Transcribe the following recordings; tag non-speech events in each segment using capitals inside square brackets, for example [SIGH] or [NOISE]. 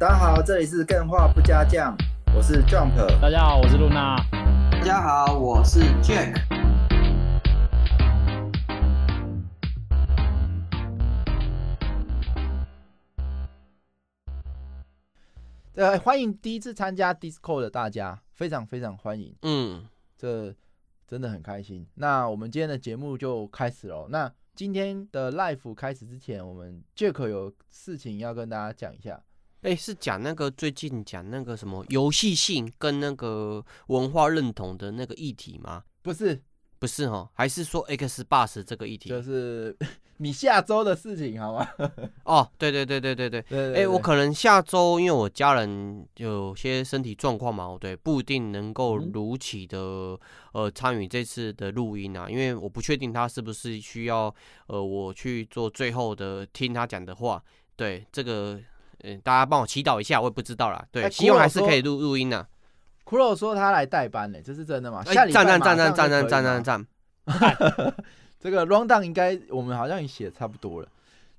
大家好，这里是更画不加酱，我是 Jump。大家好，我是露娜。大家好，我是 Jack。呃，欢迎第一次参加 Discord 的大家，非常非常欢迎。嗯，这真的很开心。那我们今天的节目就开始喽。那今天的 Live 开始之前，我们 Jack 有事情要跟大家讲一下。哎，是讲那个最近讲那个什么游戏性跟那个文化认同的那个议题吗？不是，不是哦，还是说 X Bus 这个议题？就是 [LAUGHS] 你下周的事情，好吗？[LAUGHS] 哦，对对对对对对。对哎，我可能下周因为我家人有些身体状况嘛，对，不一定能够如期的呃参与这次的录音啊，因为我不确定他是不是需要呃我去做最后的听他讲的话。对这个。嗯，大家帮我祈祷一下，我也不知道啦。对，希望还是可以录录音的。骷髅说他来代班呢，这是真的吗？站站站站站站站站站。[LAUGHS] 这个 round down 应该我们好像也写差不多了。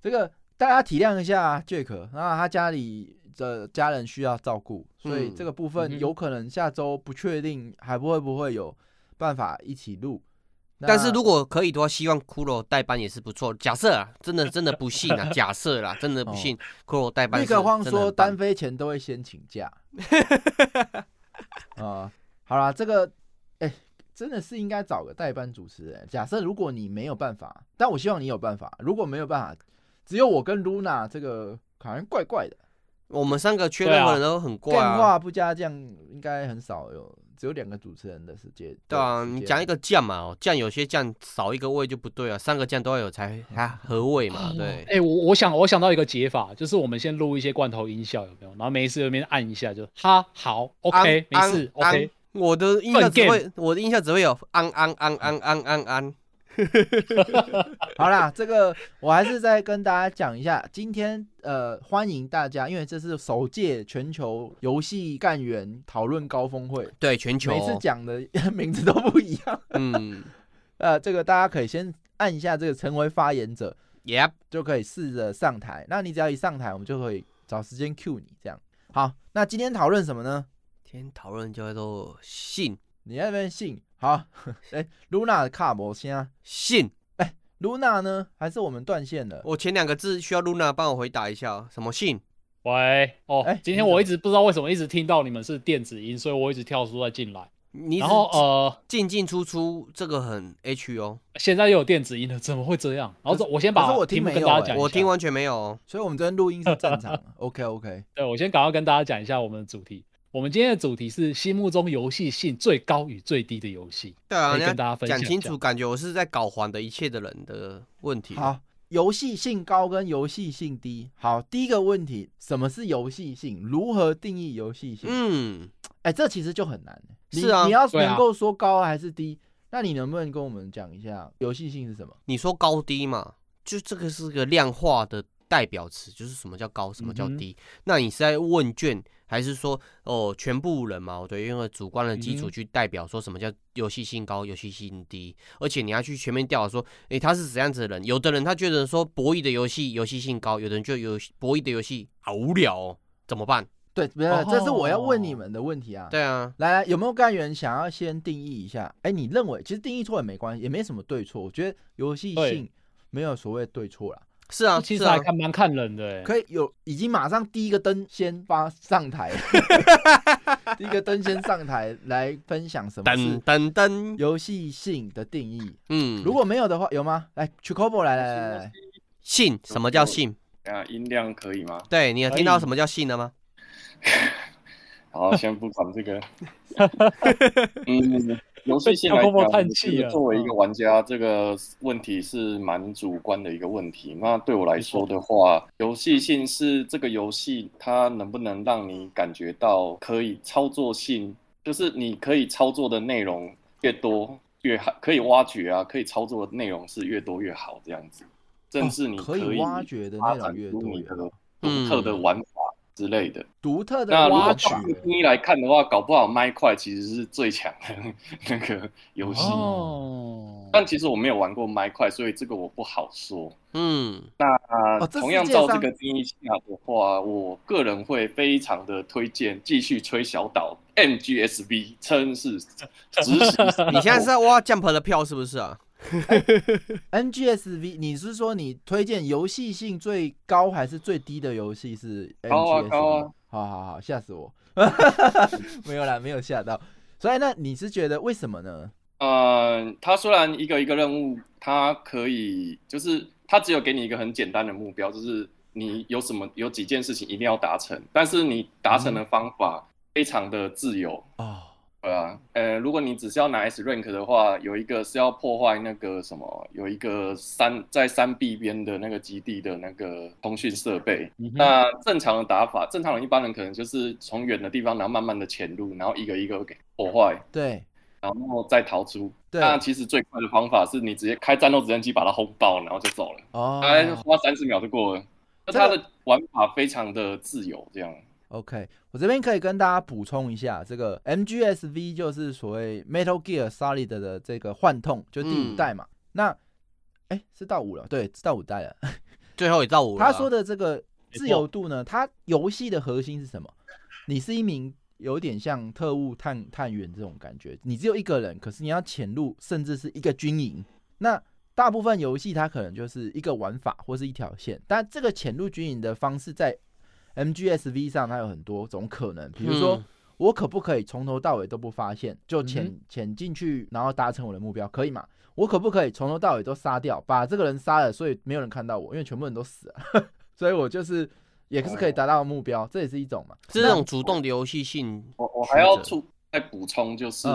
这个大家体谅一下，Jack，那他家里的家人需要照顾，所以这个部分有可能下周不确定还不会不会有办法一起录。但是如果可以的话，希望骷髅代班也是不错。假设啊，真的真的不信啊，[LAUGHS] 假设啦，真的不信骷髅代班。那个慌说单飞前都会先请假。啊，[LAUGHS] 好啦，这个哎，真的是应该找个代班主持人。假设如果你没有办法，但我希望你有办法。如果没有办法，只有我跟露娜，这个好像怪怪的。我们三个缺任何人都很怪啊。电话不加酱，应该很少有。只有两个主持人的时间。对啊，你讲一个酱嘛，酱有些酱少一个味就不对啊，三个酱都要有才 [LAUGHS] 才合味嘛，对。哎，我我想我想到一个解法，就是我们先录一些罐头音效，有没有？然后没事那边按一下，就哈好，OK，没事，OK。我的音效只会，我的音效只会有安安安安安安安。[LAUGHS] 好啦，这个我还是再跟大家讲一下。今天呃，欢迎大家，因为这是首届全球游戏干员讨论高峰会。对，全球每次讲的 [LAUGHS] 名字都不一样。嗯，[LAUGHS] 呃，这个大家可以先按一下这个成为发言者，Yep，就可以试着上台。那你只要一上台，我们就可以找时间 Q 你。这样好。那今天讨论什么呢？今天讨论叫做信。你那边信？好，[LAUGHS] 哎，Luna 的卡摩先信，哎，Luna 呢？还是我们断线了？我前两个字需要 Luna 帮我回答一下，什么信？喂，哦，哎，今天我一直不知道为什么一直听到你们是电子音，所以我一直跳出再进来。然后呃，进进出出，这个很 H 哦。现在又有电子音了，怎么会这样？然后我先把我听跟大家讲，我听完全没有，所以我们这边录音是正常。[LAUGHS] OK OK，对我先赶快跟大家讲一下我们的主题。我们今天的主题是心目中游戏性最高与最低的游戏。对啊，跟大家分享讲清楚，感觉我是在搞还的一切的人的问题。好，游戏性高跟游戏性低。好，第一个问题，什么是游戏性？如何定义游戏性？嗯，哎，这其实就很难。是啊，你要能够说高还是低？那你能不能跟我们讲一下游戏性是什么？你说高低嘛，就这个是个量化的代表词，就是什么叫高，什么叫低？那你是在问卷？还是说哦，全部人嘛，对，用主观的基础去代表说什么叫游戏性高、游戏性低，而且你要去全面调查说，诶，他是怎样子的人？有的人他觉得说博弈的游戏游戏性高，有的人就有博弈的游戏好无聊哦，怎么办？对，没有，这是我要问你们的问题啊。对啊，来来，有没有干员想要先定义一下？哎，你认为其实定义错也没关系，也没什么对错。我觉得游戏性没有所谓对错啦。是啊，其实还看蛮看人的，可以有已经马上第一个灯先发上台，[LAUGHS] 第一个灯先上台来分享什么噔噔噔游戏性的定义。嗯，如果没有的话，有吗？来 c h c o b o 来来来来，性什么叫性？啊，音量可以吗？对，你有听到什么叫性了吗？[LAUGHS] 好，先不管这个。[LAUGHS] 嗯。游戏性来讲，作为一个玩家，这个问题是蛮主观的一个问题。那对我来说的话，游戏性是这个游戏它能不能让你感觉到可以操作性，就是你可以操作的内容越多越好，可以挖掘啊，可以操作的内容是越多越好这样子。甚至你可以挖掘的内容越多独特的玩法。之类的独特的那如果从定义来看的话，搞不好麦块其实是最强的 [LAUGHS] 那个游戏。哦，但其实我没有玩过麦块，所以这个我不好说。嗯，那同样照这个定义下的话，我个人会非常的推荐继续吹小岛 MGSV，称是 [LAUGHS] 执行。你现在是在挖 Jump 的票是不是啊 [LAUGHS] NGSV，你是说你推荐游戏性最高还是最低的游戏是 NGSV？高啊高啊！好好好，吓死我！[LAUGHS] 没有啦，没有吓到。所以那你是觉得为什么呢？呃，它虽然一个一个任务，它可以就是它只有给你一个很简单的目标，就是你有什么有几件事情一定要达成，但是你达成的方法非常的自由啊。对啊，呃，如果你只是要拿 S rank 的话，有一个是要破坏那个什么，有一个山在山壁边的那个基地的那个通讯设备。那正常的打法，正常人一般人可能就是从远的地方，然后慢慢的潜入，然后一个一个给破坏。对，然后再逃出。那其实最快的方法是你直接开战斗直升机把它轰爆，然后就走了。哦，大概花三十秒就过了。那它的玩法非常的自由，这样。OK，我这边可以跟大家补充一下，这个 MGSV 就是所谓 Metal Gear Solid 的这个幻痛，就第五代嘛。那，哎，是到五了，对，是到五代了，[LAUGHS] 最后也到五了。他说的这个自由度呢，它游戏的核心是什么？你是一名有点像特务探探员这种感觉，你只有一个人，可是你要潜入，甚至是一个军营。那大部分游戏它可能就是一个玩法或是一条线，但这个潜入军营的方式在。MGSV 上它有很多种可能，比如说我可不可以从头到尾都不发现，就潜潜进去，然后达成我的目标，可以吗？我可不可以从头到尾都杀掉，把这个人杀了，所以没有人看到我，因为全部人都死了，[LAUGHS] 所以我就是也是可以达到目标，这也是一种嘛，这种主动的游戏性。我我还要出再补充就是。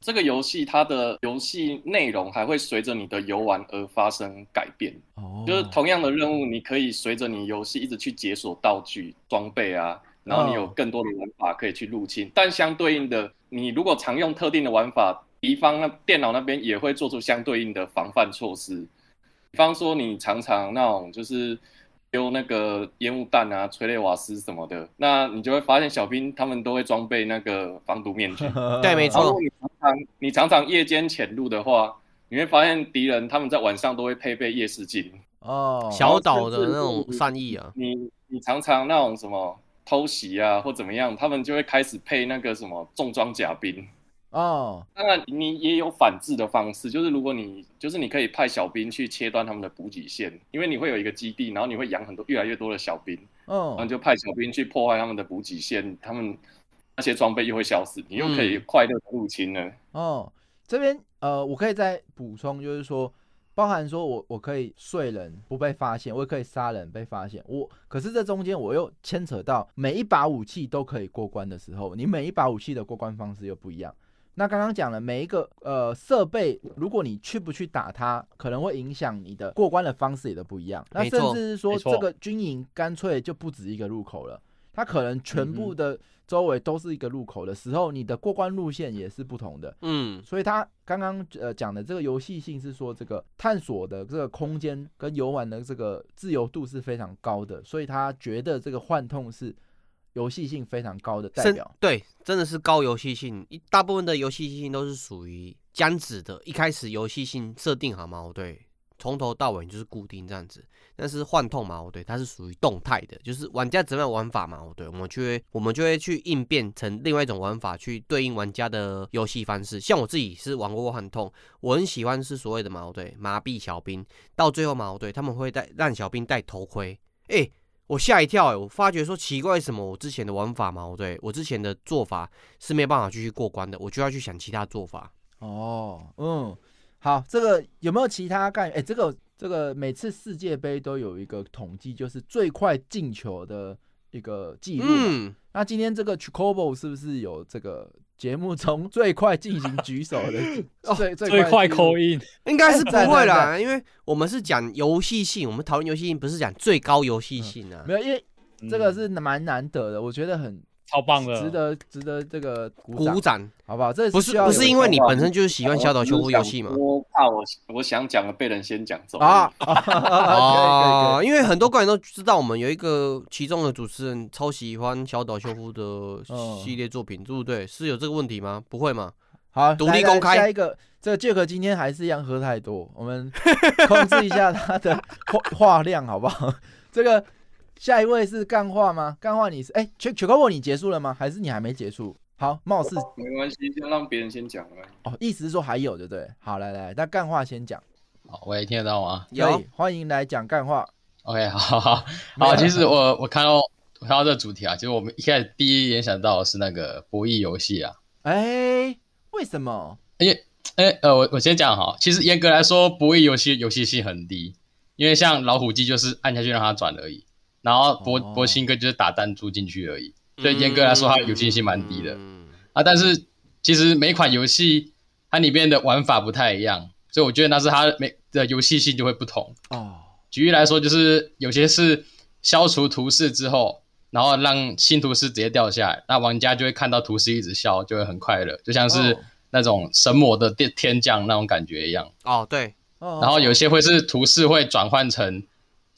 这个游戏它的游戏内容还会随着你的游玩而发生改变，哦，就是同样的任务，你可以随着你游戏一直去解锁道具、装备啊，然后你有更多的玩法可以去入侵。但相对应的，你如果常用特定的玩法，敌方那电脑那边也会做出相对应的防范措施。比方说，你常常那种就是。丢那个烟雾弹啊，催泪瓦斯什么的，那你就会发现小兵他们都会装备那个防毒面具。[LAUGHS] 对，没错。你常常你常常夜间潜入的话，你会发现敌人他们在晚上都会配备夜视镜。哦，小岛的那种善意啊。你你常常那种什么偷袭啊或怎么样，他们就会开始配那个什么重装甲兵。哦，当然你也有反制的方式，就是如果你就是你可以派小兵去切断他们的补给线，因为你会有一个基地，然后你会养很多越来越多的小兵，嗯，然后就派小兵去破坏他们的补给线，他们那些装备又会消失，你又可以快乐的入侵了。哦，这边呃，我可以再补充，就是说，包含说我我可以睡人不被发现，我也可以杀人被发现，我可是这中间我又牵扯到每一把武器都可以过关的时候，你每一把武器的过关方式又不一样。那刚刚讲了每一个呃设备，如果你去不去打它，可能会影响你的过关的方式也都不一样。那甚至是说这个军营干脆就不止一个入口了，它可能全部的周围都是一个入口的时候，你的过关路线也是不同的。嗯，所以他刚刚呃讲的这个游戏性是说这个探索的这个空间跟游玩的这个自由度是非常高的，所以他觉得这个幻痛是。游戏性非常高的代表，对，真的是高游戏性。一大部分的游戏性都是属于僵直的，一开始游戏性设定好嘛，对，从头到尾就是固定这样子。但是幻痛嘛，对，它是属于动态的，就是玩家怎么样玩法嘛，对，我们就会我们就会去应变成另外一种玩法去对应玩家的游戏方式。像我自己是玩过幻痛，我很喜欢是所谓的嘛，对，麻痹小兵，到最后嘛，对，他们会带让小兵戴头盔，哎。我吓一跳哎！我发觉说奇怪，什么？我之前的玩法嘛，我对我之前的做法是没有办法继续过关的，我就要去想其他做法。哦，嗯，好，这个有没有其他概念？哎，这个这个每次世界杯都有一个统计，就是最快进球的一个记录。嗯，那今天这个 Chicobo 是不是有这个？节目中最快进行举手的 [LAUGHS] 最最快扣音，应该是不会啦，因为我们是讲游戏性，我们讨论游戏性不是讲最高游戏性啊。没有，因为这个是蛮难得的，我觉得很。超棒的，值得值得这个鼓掌，好不好？这不是不是因为你本身就是喜欢小岛修复游戏吗？我怕我我想讲的被人先讲走啊啊！[LAUGHS] 因为很多观众都知道，我们有一个其中的主持人超喜欢小岛修复的系列作品，对不对？是有这个问题吗？不会吗？好，独立公开。下一个这个杰克今天还是一样喝太多，我们控制一下他的 [LAUGHS] 话话量好不好？这个下一位是干话吗？干话你是哎，全全高博你结束了吗？还是你还没结束？好，貌似没关系，先让别人先讲了。哦，意思是说还有对不对？好，来来，那干话先讲。好，我也听得到吗？有，欢迎来讲干话。OK，好好好。其实我我看到我看到这个主题啊，其实我们一开始第一联想到的是那个博弈游戏啊。哎，为什么？因为哎呃，我我先讲哈，其实严格来说，博弈游戏游戏性很低，因为像老虎机就是按下去让它转而已，然后博博兴哥就是打弹珠进去而已。所以严格来说，它游戏性蛮低的啊。但是其实每款游戏它里面的玩法不太一样，所以我觉得那是它每的游戏性就会不同哦。举例来说，就是有些是消除图示之后，然后让新图示直接掉下来，那玩家就会看到图示一直消，就会很快乐，就像是那种神魔的天天降那种感觉一样。哦，对。然后有些会是图示会转换成。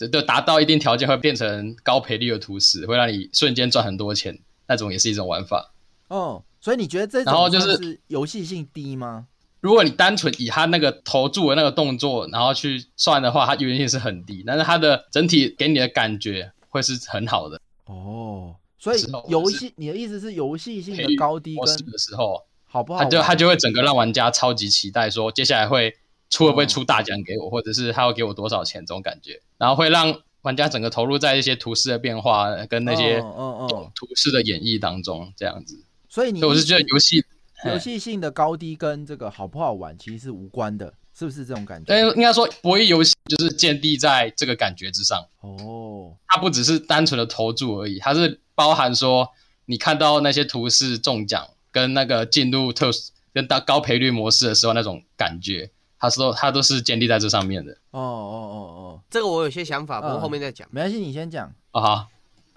就达到一定条件会变成高赔率的图示，会让你瞬间赚很多钱，那种也是一种玩法。哦，所以你觉得这然后就是游戏性低吗？如果你单纯以他那个投注的那个动作，然后去算的话，它游戏性是很低，但是它的整体给你的感觉会是很好的。哦，所以游戏你的意思是游戏性的高低跟的时候好不好？它就它就会整个让玩家超级期待，说接下来会。出会不会出大奖给我，或者是他要给我多少钱这种感觉，然后会让玩家整个投入在一些图示的变化跟那些图示的演绎当中，这样子。所以你我是觉得游戏游戏性的高低跟这个好不好玩其实是无关的，是不是这种感觉？但应该说博弈游戏就是建立在这个感觉之上。哦，它不只是单纯的投注而已，它是包含说你看到那些图示中奖跟那个进入特跟到高赔率模式的时候那种感觉。他说他都是建立在这上面的。哦哦哦哦，这个我有些想法，不过后面再讲。没关系，你先讲。啊好。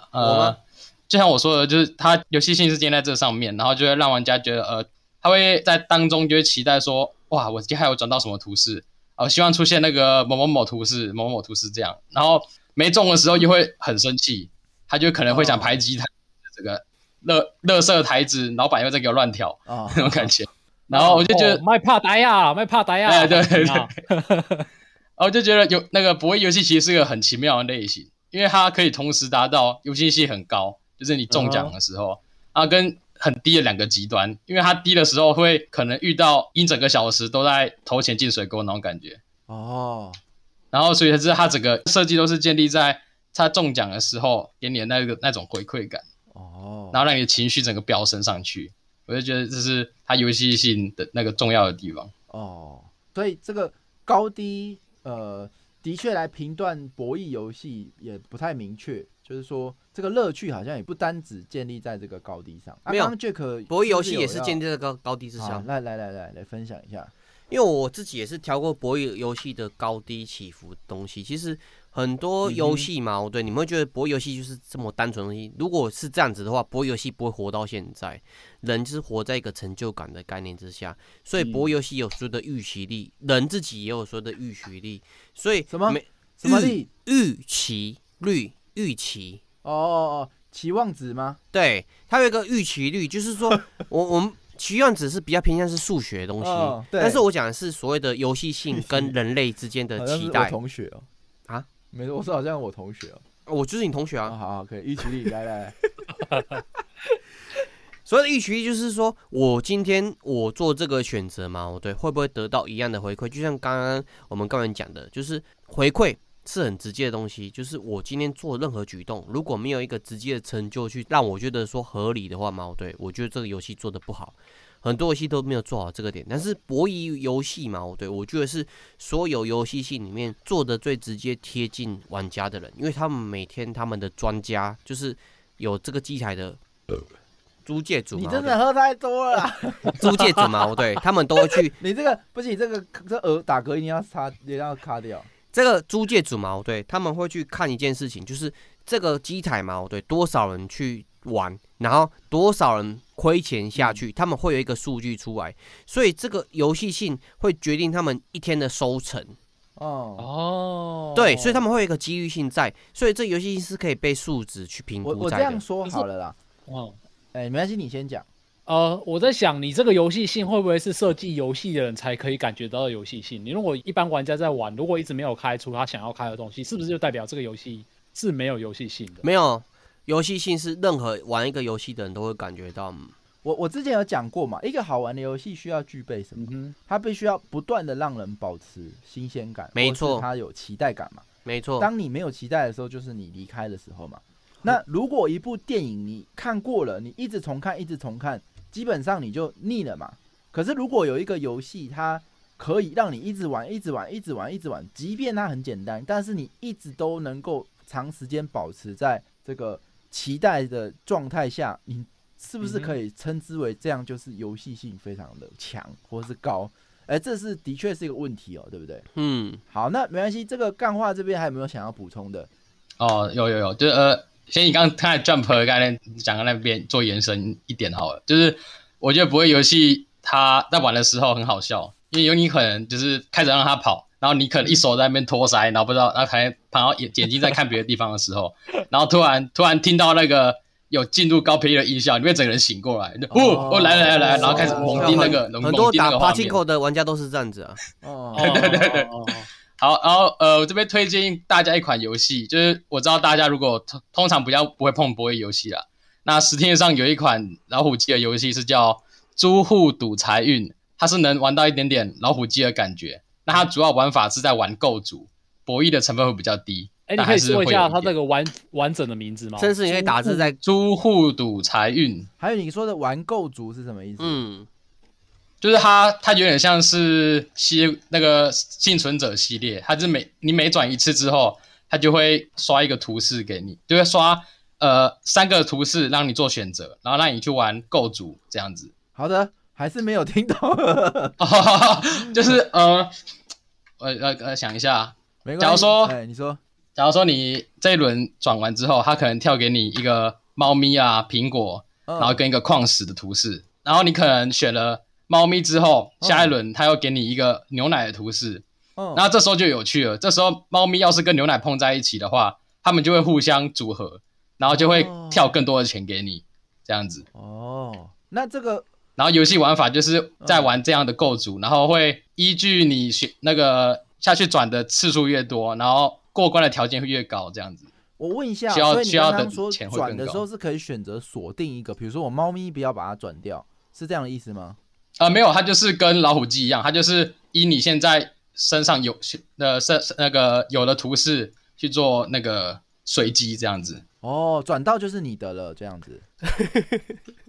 呃，就像我说的，就是它游戏性是建在这上面，然后就会让玩家觉得，呃，他会在当中就会期待说，哇，我接下来有转到什么图示，哦，希望出现那个某某某图示，某某某图示这样，然后没中的时候又会很生气，他就可能会想排挤他这个乐乐色台子，老板又在给我乱挑啊，[LAUGHS] 那种感觉。然后我就觉得卖怕呆呀，卖怕呆呀。哎，对对对。[LAUGHS] 然后就觉得有那个博弈游戏其实是个很奇妙的类型，因为它可以同时达到游戏性很高，就是你中奖的时候啊，跟很低的两个极端。因为它低的时候会可能遇到一整个小时都在投钱进水沟那种感觉。哦。然后所以是它整个设计都是建立在它中奖的时候给你的那个那种回馈感。哦。然后让你的情绪整个飙升上去。我就觉得这是它游戏性的那个重要的地方哦，所以这个高低呃，的确来评断博弈游戏也不太明确，就是说这个乐趣好像也不单只建立在这个高低上。没有，Jack 博弈游戏也是建立在高高低之上。来来来来来分享一下，因为我自己也是调过博弈游戏的高低起伏东西，其实。很多游戏嘛，对，你们会觉得博弈游戏就是这么单纯东西。如果是这样子的话，博弈游戏不会活到现在。人就是活在一个成就感的概念之下，所以博弈游戏有所谓的预期力，人自己也有所谓的预期力。所以什么什么力？预期率？预期？哦哦哦，期望值吗？对，它有一个预期率，就是说 [LAUGHS] 我我们期望值是比较偏向是数学的东西，但是我讲的是所谓的游戏性跟人类之间的期待。同学哦。没错，我是好像我同学哦，我就是你同学啊。好好，可以一起力，来来。[LAUGHS] 所谓的预期力就是说，我今天我做这个选择嘛，我对，会不会得到一样的回馈？就像刚刚我们刚才讲的，就是回馈是很直接的东西。就是我今天做任何举动，如果没有一个直接的成就去让我觉得说合理的话嘛，我对，我觉得这个游戏做的不好。很多游戏都没有做好这个点，但是博弈游戏嘛，对我觉得是所有游戏性里面做的最直接贴近玩家的人，因为他们每天他们的专家就是有这个机台的租借主。你真的喝太多了，[LAUGHS] 租借主嘛，对，他们都会去。[LAUGHS] 你这个不行，这个这耳打嗝一定要擦，一定要卡掉。这个租借主嘛，对，他们会去看一件事情，就是这个机台嘛，对，多少人去玩，然后多少人。亏钱下去，他们会有一个数据出来，所以这个游戏性会决定他们一天的收成。哦哦，对，所以他们会有一个机遇性在，所以这游戏性是可以被数值去评估。我我这样说好了啦。哦，哎，没关系，你先讲。呃，我在想，你这个游戏性会不会是设计游戏的人才可以感觉到游戏性？你如果一般玩家在玩，如果一直没有开出他想要开的东西，是不是就代表这个游戏是没有游戏性的？没有，游戏性是任何玩一个游戏的人都会感觉到。我我之前有讲过嘛，一个好玩的游戏需要具备什么？它必须要不断的让人保持新鲜感，没错，它有期待感嘛，没错。当你没有期待的时候，就是你离开的时候嘛。那如果一部电影你看过了，你一直重看，一直重看。基本上你就腻了嘛。可是如果有一个游戏，它可以让你一直玩、一直玩、一直玩、一直玩，即便它很简单，但是你一直都能够长时间保持在这个期待的状态下，你是不是可以称之为这样就是游戏性非常的强，或是高？哎，这是的确是一个问题哦，对不对？嗯，好，那没关系。这个干话这边还有没有想要补充的？哦，有有有，就是呃。先你刚刚看 Jump 概念讲到那边做延伸一点好了，就是我觉得不会游戏他在玩的时候很好笑，因为有你可能就是开始让他跑，然后你可能一手在那边托腮，然后不知道，然后可能跑到眼眼睛在看别的地方的时候，[LAUGHS] 然后突然突然听到那个有进入高频率的音效，你会整个人醒过来，就哦哦来来来，然后开始猛盯那个很多打 p a h i 的玩家都是这样子啊，哦 [LAUGHS] 对对对对。好，然后呃，我这边推荐大家一款游戏，就是我知道大家如果通通常比较不会碰博弈游戏啦，那 Steam 上有一款老虎机的游戏是叫《租户赌财运》，它是能玩到一点点老虎机的感觉。那它主要玩法是在玩构筑，博弈的成分会比较低。哎，你可以说一下它这个完完整的名字吗？甚至你可以打字在“租户赌财运”。还有你说的玩构筑是什么意思？嗯。就是它，它有点像是系那个幸存者系列，它是每你每转一次之后，它就会刷一个图示给你，就会刷呃三个图示让你做选择，然后让你去玩构筑这样子。好的，还是没有听懂，[LAUGHS] 就是呃，我呃呃想一下，假如说，哎，你说，假如说你这一轮转完之后，他可能跳给你一个猫咪啊、苹果，然后跟一个矿石的图示，然后你可能选了。猫咪之后，下一轮他又给你一个牛奶的图示，然后这时候就有趣了。这时候猫咪要是跟牛奶碰在一起的话，它们就会互相组合，然后就会跳更多的钱给你，这样子。哦，那这个，然后游戏玩法就是在玩这样的构筑，然后会依据你选那个下去转的次数越多，然后过关的条件会越高，这样子。我问一下，需要需要的钱转的时候是可以选择锁定一个，比如说我猫咪不要把它转掉，是这样的意思吗？呃，没有，它就是跟老虎机一样，它就是依你现在身上有呃身那个有的图示去做那个随机这样子。哦，转到就是你的了，这样子。[LAUGHS]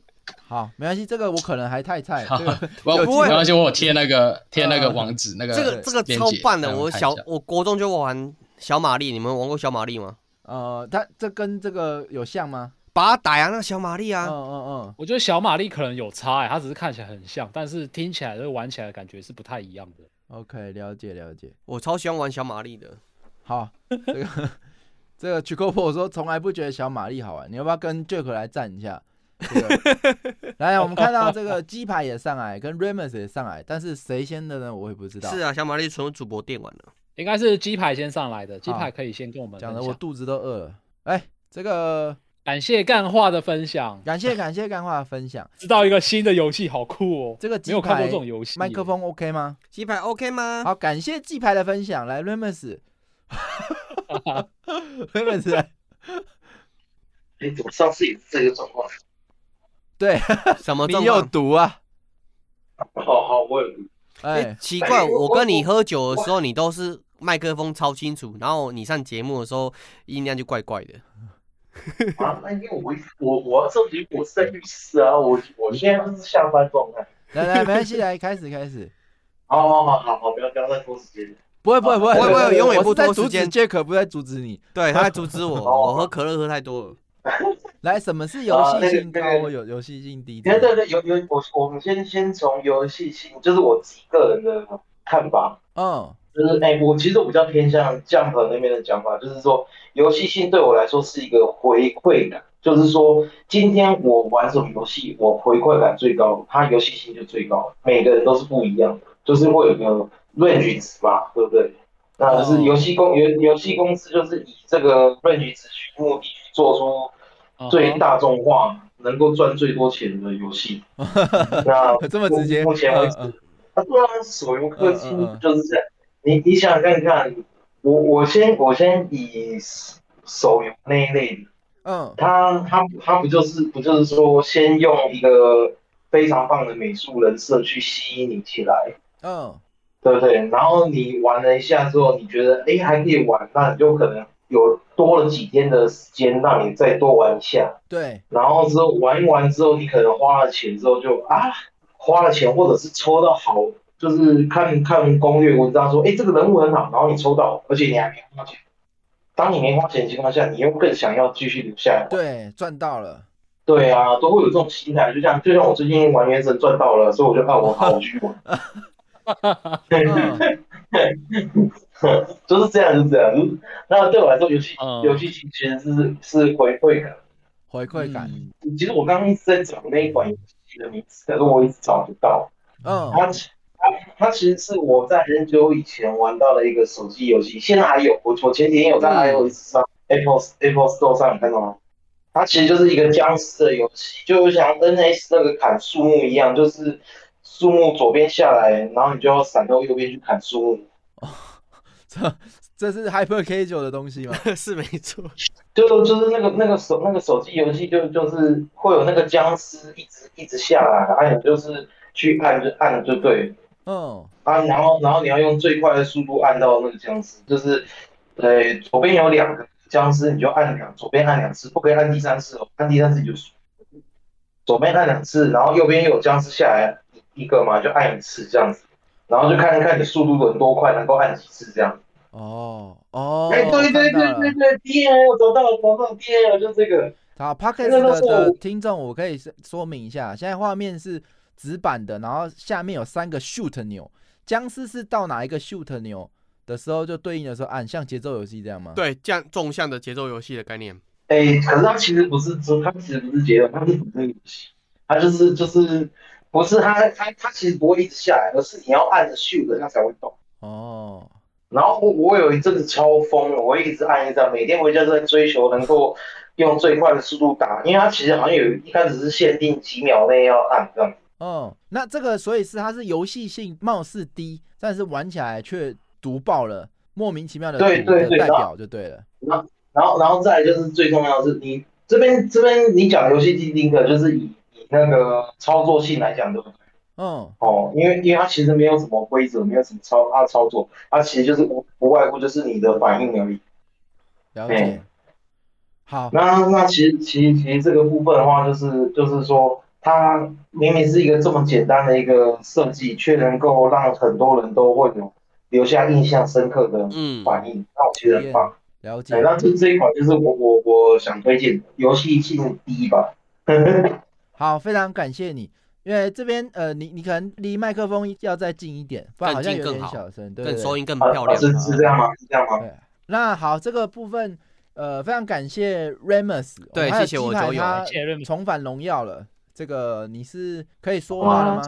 好，没关系，这个我可能还太菜。这个 [LAUGHS] 我不会，没关系，我有贴那个 [LAUGHS] 贴那个网址，那个这个这个超棒的。我小我国中就玩小玛丽，你们玩过小玛丽吗？呃，它这跟这个有像吗？把它打呀，那个小玛丽啊，嗯嗯嗯，我觉得小玛丽可能有差哎，它只是看起来很像，但是听起来就、玩起来的感觉是不太一样的。OK，了解了解。我超喜欢玩小玛丽的。好，这个 [LAUGHS] 这个 Chico 说从来不觉得小玛丽好玩，你要不要跟 Jack 来站一下？来，我们看到这个鸡排也上来，[LAUGHS] 跟 Remus 也上来，但是谁先的呢？我也不知道。是啊，小玛丽从主播店玩的，应该是鸡排先上来的。鸡排可以先跟我们讲的，我肚子都饿了。哎，这个。感谢干话的分享，感谢感谢干话的分享，知道一个新的游戏，好酷哦！这个没有看过这种游戏，麦克风 OK 吗？鸡排 OK 吗？好，感谢鸡排的分享，来 Remus，Remus，[LAUGHS] 哎，[LAUGHS] 我上次也是这个状况，对，什么？你有毒啊？好好，我有毒。哎，奇怪，我跟你喝酒的时候，你都是麦克风超清楚，然后你上节目的时候音量就怪怪的。[LAUGHS] 啊，那因为我我我要收集我是在浴室啊，我我现在是下班状态。来来，没关系，来开始开始。好好好好好，不要不要再拖时间。不会不会不会不会，永远不拖时间。杰克不在阻止你，对他在阻止我，[LAUGHS] 我喝可乐喝太多了。[LAUGHS] 来，什么是游戏性高？有游戏性低？对对对，有有我我们先先从游戏性，就是我自己个人的看法。嗯。就是哎，我其实我比较偏向 Jump 那边的讲法，就是说游戏性对我来说是一个回馈感，就是说今天我玩什么游戏，我回馈感最高，它游戏性就最高。每个人都是不一样的，就是会有个 range 值嘛，对不对？那就是游戏公游游戏公司就是以这个 range 值去目的去做出最大众化。能够赚最多钱的游戏。[LAUGHS] 那这么直接？目前为止，啊，对啊，手游氪金就是这样。你你想看看，我我先我先以手游那一类的，嗯，他他他不就是不就是说，先用一个非常棒的美术人设去吸引你起来，嗯，对不对？然后你玩了一下之后，你觉得哎还可以玩，那你就可能有多了几天的时间让你再多玩一下，对。然后之后玩一玩之后，你可能花了钱之后就啊花了钱，或者是抽到好。就是看看攻略文章说，哎，这个人物很好，然后你抽到，而且你还没花钱。当你没花钱的情况下，你又更想要继续留下来。对，赚到了。对啊，都会有这种心态，就像就像我最近玩原神赚到了，所以我就怕，我好去玩。[LAUGHS] [LAUGHS] [LAUGHS] [LAUGHS] 就是这样，就是这样。那对我来说，游戏游戏其实是是回馈感，回馈感。其实我刚刚一直在找那一款游戏的名字，可是我一直找不到。嗯。它。它其实是我在很久以前玩到了一个手机游戏，现在还有。我我前几天有在 iOS 上 Apple Apple Store 上看到吗？它其实就是一个僵尸的游戏，就像 NS 那个砍树木一样，就是树木左边下来，然后你就要闪到右边去砍树木。这 [LAUGHS] 这是 Hyper Casual 的东西吗？[LAUGHS] 是没错，就就是那个那个手那个手机游戏，就就是会有那个僵尸一直一直下来，然后你就是去按就按就对。嗯啊，然后然后你要用最快的速度按到那个僵尸，就是，呃，左边有两个僵尸，你就按两，左边按两次，不可以按第三次哦，按第三次你就输。左边按两次，然后右边又有僵尸下来一个嘛，就按一次这样子，然后就看看你速度有多快，能够按几次这样。哦哦，哎，对对对对对，D N 我找到了，找到 D N 就这个。好 p o c k e t 的听众，我可以说明一下，现在画面是。纸板的，然后下面有三个 shoot 钮，僵尸是到哪一个 shoot 钮的时候，就对应的时候按，像节奏游戏这样吗？对，这样纵向的节奏游戏的概念。哎，可是它其实不是，它其实不是节奏，它是主个游戏，它就是就是不是它它它其实不会一直下来，而是你要按着 shoot 它才会动。哦。然后我我有一阵子超疯了，我一直按一直按，每天回家都在追求能够用最快的速度打，因为它其实好像有一开始是限定几秒内要按这样。哦，那这个所以是它是游戏性貌似低，但是玩起来却毒爆了，莫名其妙的对对对代表就对了。然后然后然后再就是最重要的是，你这边这边你讲游戏机丁的，就是以以那个操作性来讲，对不对？嗯。哦，因为因为它其实没有什么规则，没有什么操它操作，它其实就是无不外乎就是你的反应而已。了解。好。那那其实其实其实这个部分的话，就是就是说。它明明是一个这么简单的一个设计，却能够让很多人都会有留下印象深刻的反应，那我觉得很棒。了解。那这这一款就是我我我想推荐游戏性第一吧。[LAUGHS] 好，非常感谢你，因为这边呃，你你可能离麦克风要再近一点，不然好像有点小声，对更收音更漂亮。是是这样吗？是这样吗？对。那好，这个部分呃，非常感谢 Remus，对，谢谢我酒友，重返荣耀了。这个你是可以说话了吗？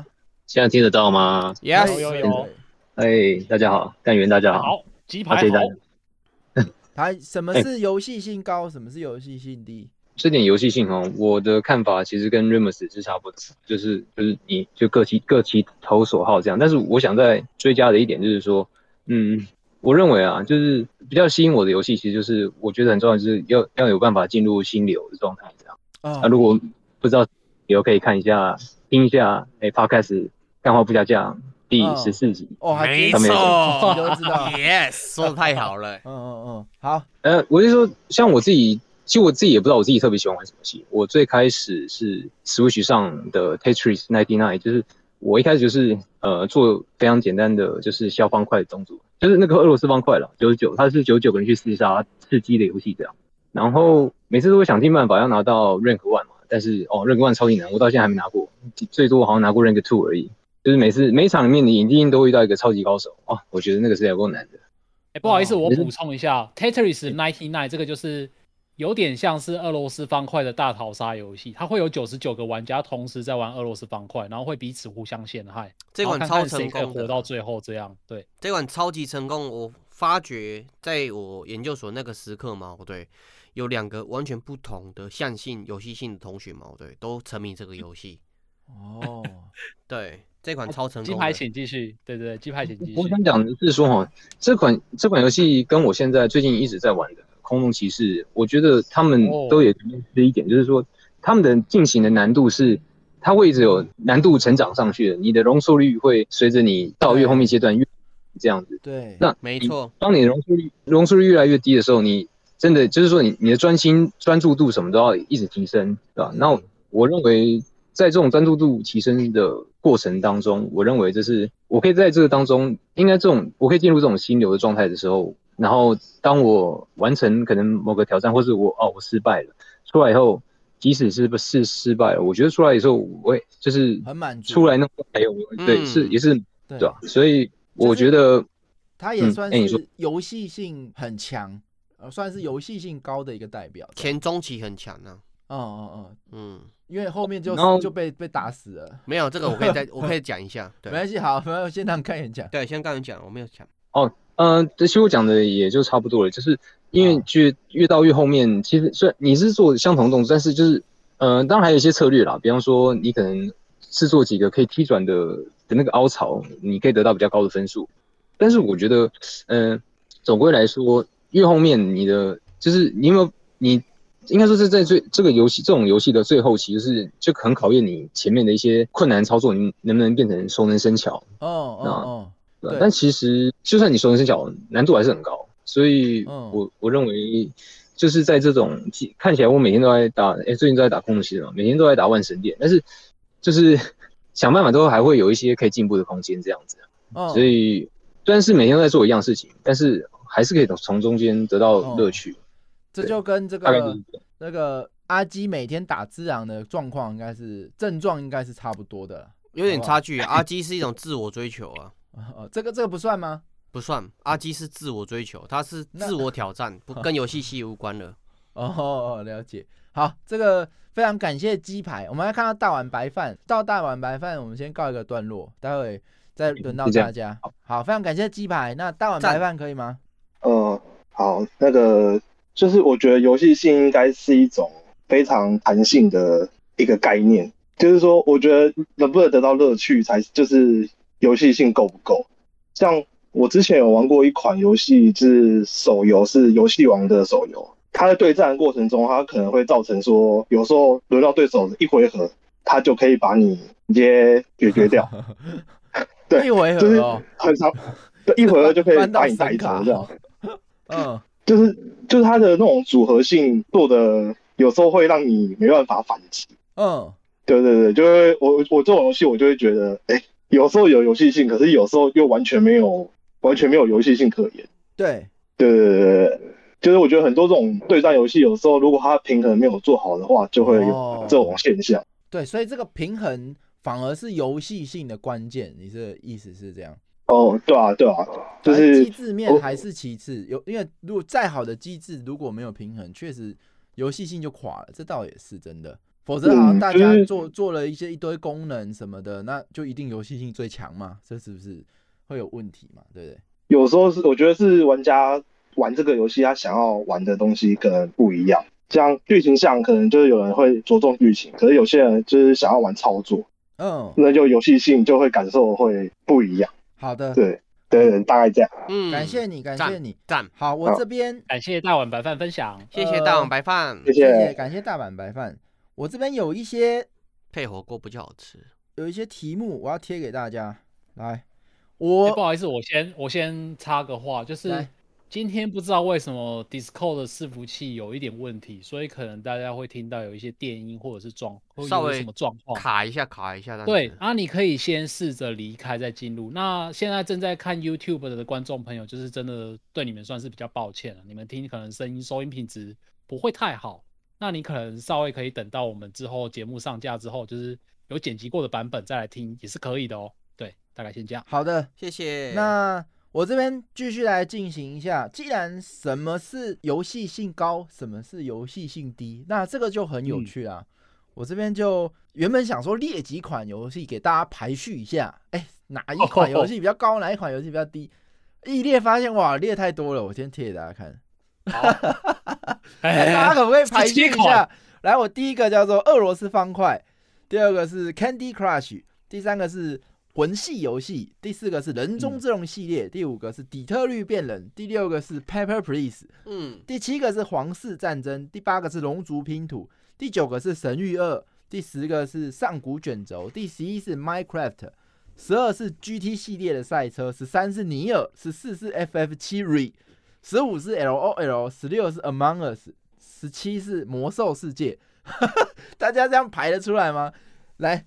现在听得到吗？Yes，有有。哎，大家好，干员大家好。好，鸡排好。[LAUGHS] 他什么是游戏性高？什么是游戏性低？这点游戏性哦，我的看法其实跟 Remus 是差不多，就是就是你就各其各其投所好这样。但是我想再追加的一点就是说，嗯，我认为啊，就是比较吸引我的游戏，其实就是我觉得很重要，就是要要有办法进入心流的状态这样。啊，如果不知道。以后可以看一下、听一下，哎，Podcast 干话不加酱第十四集哦，没错，都知道，Yes，说的太好了，嗯嗯嗯，好，呃，我就说，像我自己，其实我自己也不知道我自己特别喜欢玩什么戏。我最开始是 Switch 上的 Tetris Ninety Nine，就是我一开始就是呃做非常简单的就是消方块的动作，就是那个俄罗斯方块了，九十九，它是九十九个人去厮杀刺激的游戏这样，然后每次都会想尽办法要拿到 Rank One 嘛。但是哦，rank one 超级难，我到现在还没拿过，最多好像拿过 rank two 而已。就是每次每场里面，你一定都遇到一个超级高手哦，我觉得那个是有够难的。哎，不好意思，我补充一下，Tetris ninety nine 这个就是有点像是俄罗斯方块的大逃杀游戏，它会有九十九个玩家同时在玩俄罗斯方块，然后会彼此互相陷害。这款超成功，活到最后这样。对，这款超级成功，我发觉在我研究所那个时刻嘛，对。有两个完全不同的向性游戏性的同学嘛，对，都沉迷这个游戏。哦，[LAUGHS] 对，这款超成功。金牌请继续。对对，金牌请继续。我想讲的是说哈，这款这款游戏跟我现在最近一直在玩的《空洞骑士》，我觉得他们都有这一点，就是说他们的进行的难度是。它会一直有难度成长上去的，你的容错率会随着你到越后面阶段越这样子。对，那没错。当你容错率容错率越来越低的时候，你真的就是说你你的专心专注度什么都要一直提升，对吧？那我认为在这种专注度提升的过程当中，我认为这是我可以在这个当中，应该这种我可以进入这种心流的状态的时候，然后当我完成可能某个挑战，或是我哦我失败了出来以后。即使是不是失败了，我觉得出来的时候，我也就是很满足。出来那还有对，是也是对吧？所以我觉得他也算是游戏性很强，呃，算是游戏性高的一个代表。前中期很强呢。嗯嗯嗯嗯，因为后面就就被被打死了。没有这个，我可以再 [LAUGHS] 我可以讲一下。没关系，好，先让开眼讲。对，先刚人讲，我没有讲。哦，嗯，其实我讲的也就差不多了，就是。因为越越到越后面，其实虽然你是做相同动作，但是就是，呃，当然还有一些策略啦。比方说，你可能是做几个可以踢转的的那个凹槽，你可以得到比较高的分数。但是我觉得，嗯，总归来说，越后面你的就是你有没有你应该说是在最这个游戏这种游戏的最后期，就是就很考验你前面的一些困难操作，你能不能变成熟能生巧。哦哦哦。对。但其实就算你熟能生巧，难度还是很高。所以，我我认为，就是在这种看起来，我每天都在打，哎，最近都在打空袭了，每天都在打万神殿，但是就是 [LAUGHS] 想办法都还会有一些可以进步的空间，这样子。所以虽然是每天都在做一样事情，但是还是可以从从中间得到乐趣。这就跟这个那个阿基每天打自然的状况，应该是症状应该是差不多的，有点差距。阿基是一种自我追求啊，哦，这个这个不算吗？不算，阿基是自我追求，他是自我挑战，不 [LAUGHS] 跟游戏系无关了。哦，了解。好，这个非常感谢鸡排。我们来看到大碗白饭，到大碗白饭，我们先告一个段落，待会再轮到大家。好，非常感谢鸡排。那大碗白饭可以吗？呃，好，那个就是我觉得游戏性应该是一种非常弹性的一个概念，就是说，我觉得能不能得到乐趣，才就是游戏性够不够，像。我之前有玩过一款游戏，是手游，是游戏王的手游。它在对战的过程中，它可能会造成说，有时候轮到对手一回合，它就可以把你直接解决掉。[LAUGHS] 对，一回合就是很长，对，一回合就可以 [LAUGHS] 把你带走这样。[LAUGHS] 嗯，就是就是它的那种组合性做的，有时候会让你没办法反击。嗯，对对对，就会我我这种游戏，我就会觉得，哎，有时候有游戏性，可是有时候又完全没有。完全没有游戏性可言。对，对对对对，就是我觉得很多这种对战游戏，有时候如果它平衡没有做好的话，就会有这种现象。对，所以这个平衡反而是游戏性的关键。你这意思是这样？哦，对啊，对啊，就是机制面还是其次。有，因为如果再好的机制如果没有平衡，确实游戏性就垮了。这倒也是真的。否则好像大家做做了一些一堆功能什么的，那就一定游戏性最强嘛？这是不是？会有问题嘛？对不对？有时候是我觉得是玩家玩这个游戏，他想要玩的东西可能不一样。像剧情上，可能就是有人会着重剧情，可是有些人就是想要玩操作，嗯，那就游戏性就会感受会不一样。好的，对对，大概这样。嗯，感谢你，感谢你，赞。好，我这边感谢大碗白饭分享，谢谢大碗白饭，谢谢，感谢大碗白饭。我这边有一些配火锅比较好吃，有一些题目我要贴给大家来。我不好意思，我先我先插个话，就是今天不知道为什么 Discord 的伺服器有一点问题，所以可能大家会听到有一些电音或者是状，稍微什么状况卡一下卡一下。对啊，你可以先试着离开再进入。那现在正在看 YouTube 的观众朋友，就是真的对你们算是比较抱歉了，你们听可能声音收音品质不会太好，那你可能稍微可以等到我们之后节目上架之后，就是有剪辑过的版本再来听也是可以的哦。对大概先这样。好的，谢谢。那我这边继续来进行一下。既然什么是游戏性高，什么是游戏性低，那这个就很有趣啊。我这边就原本想说列几款游戏给大家排序一下，哎，哪一款游戏比较高，[LAUGHS] 哪一款游戏比较低？一列发现哇，列太多了，我先贴给大家看。[LAUGHS] 大家可不可以排序一下？来，我第一个叫做俄罗斯方块，第二个是 Candy Crush，第三个是魂系游戏，第四个是人中之龙系列，第五个是底特律变人，第六个是 Pepper Please，嗯，第七个是皇室战争，第八个是龙族拼图，第九个是神域二，第十个是上古卷轴，第十一是 Minecraft，十二是 GT 系列的赛车，十三是尼尔，十四是 FF 七 Re，十五是 LOL，十六是 Among Us。十七是魔兽世界，[LAUGHS] 大家这样排得出来吗？来，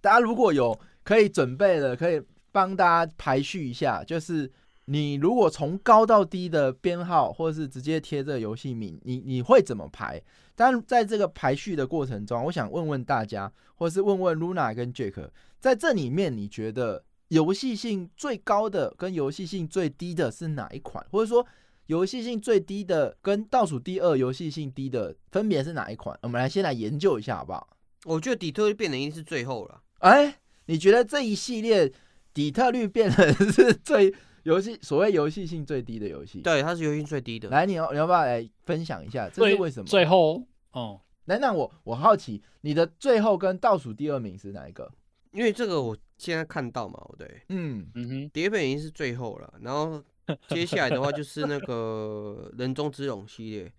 大家如果有可以准备的，可以帮大家排序一下。就是你如果从高到低的编号，或者是直接贴这个游戏名，你你会怎么排？但在这个排序的过程中，我想问问大家，或是问问 Luna 跟 Jack，在这里面你觉得游戏性最高的跟游戏性最低的是哪一款？或者说？游戏性最低的跟倒数第二游戏性低的分别是哪一款？我们来先来研究一下好不好？我觉得底特律变人一定是最后了。哎，你觉得这一系列底特律变人是最游戏所谓游戏性最低的游戏？对，它是游戏最低的。来，你要你要不要来分享一下？这是为什么？最后哦，来，那我我好奇你的最后跟倒数第二名是哪一个？因为这个我现在看到嘛，对，嗯嗯哼，底特律已经是最后了，然后。接下来的话就是那个人中之龙系列，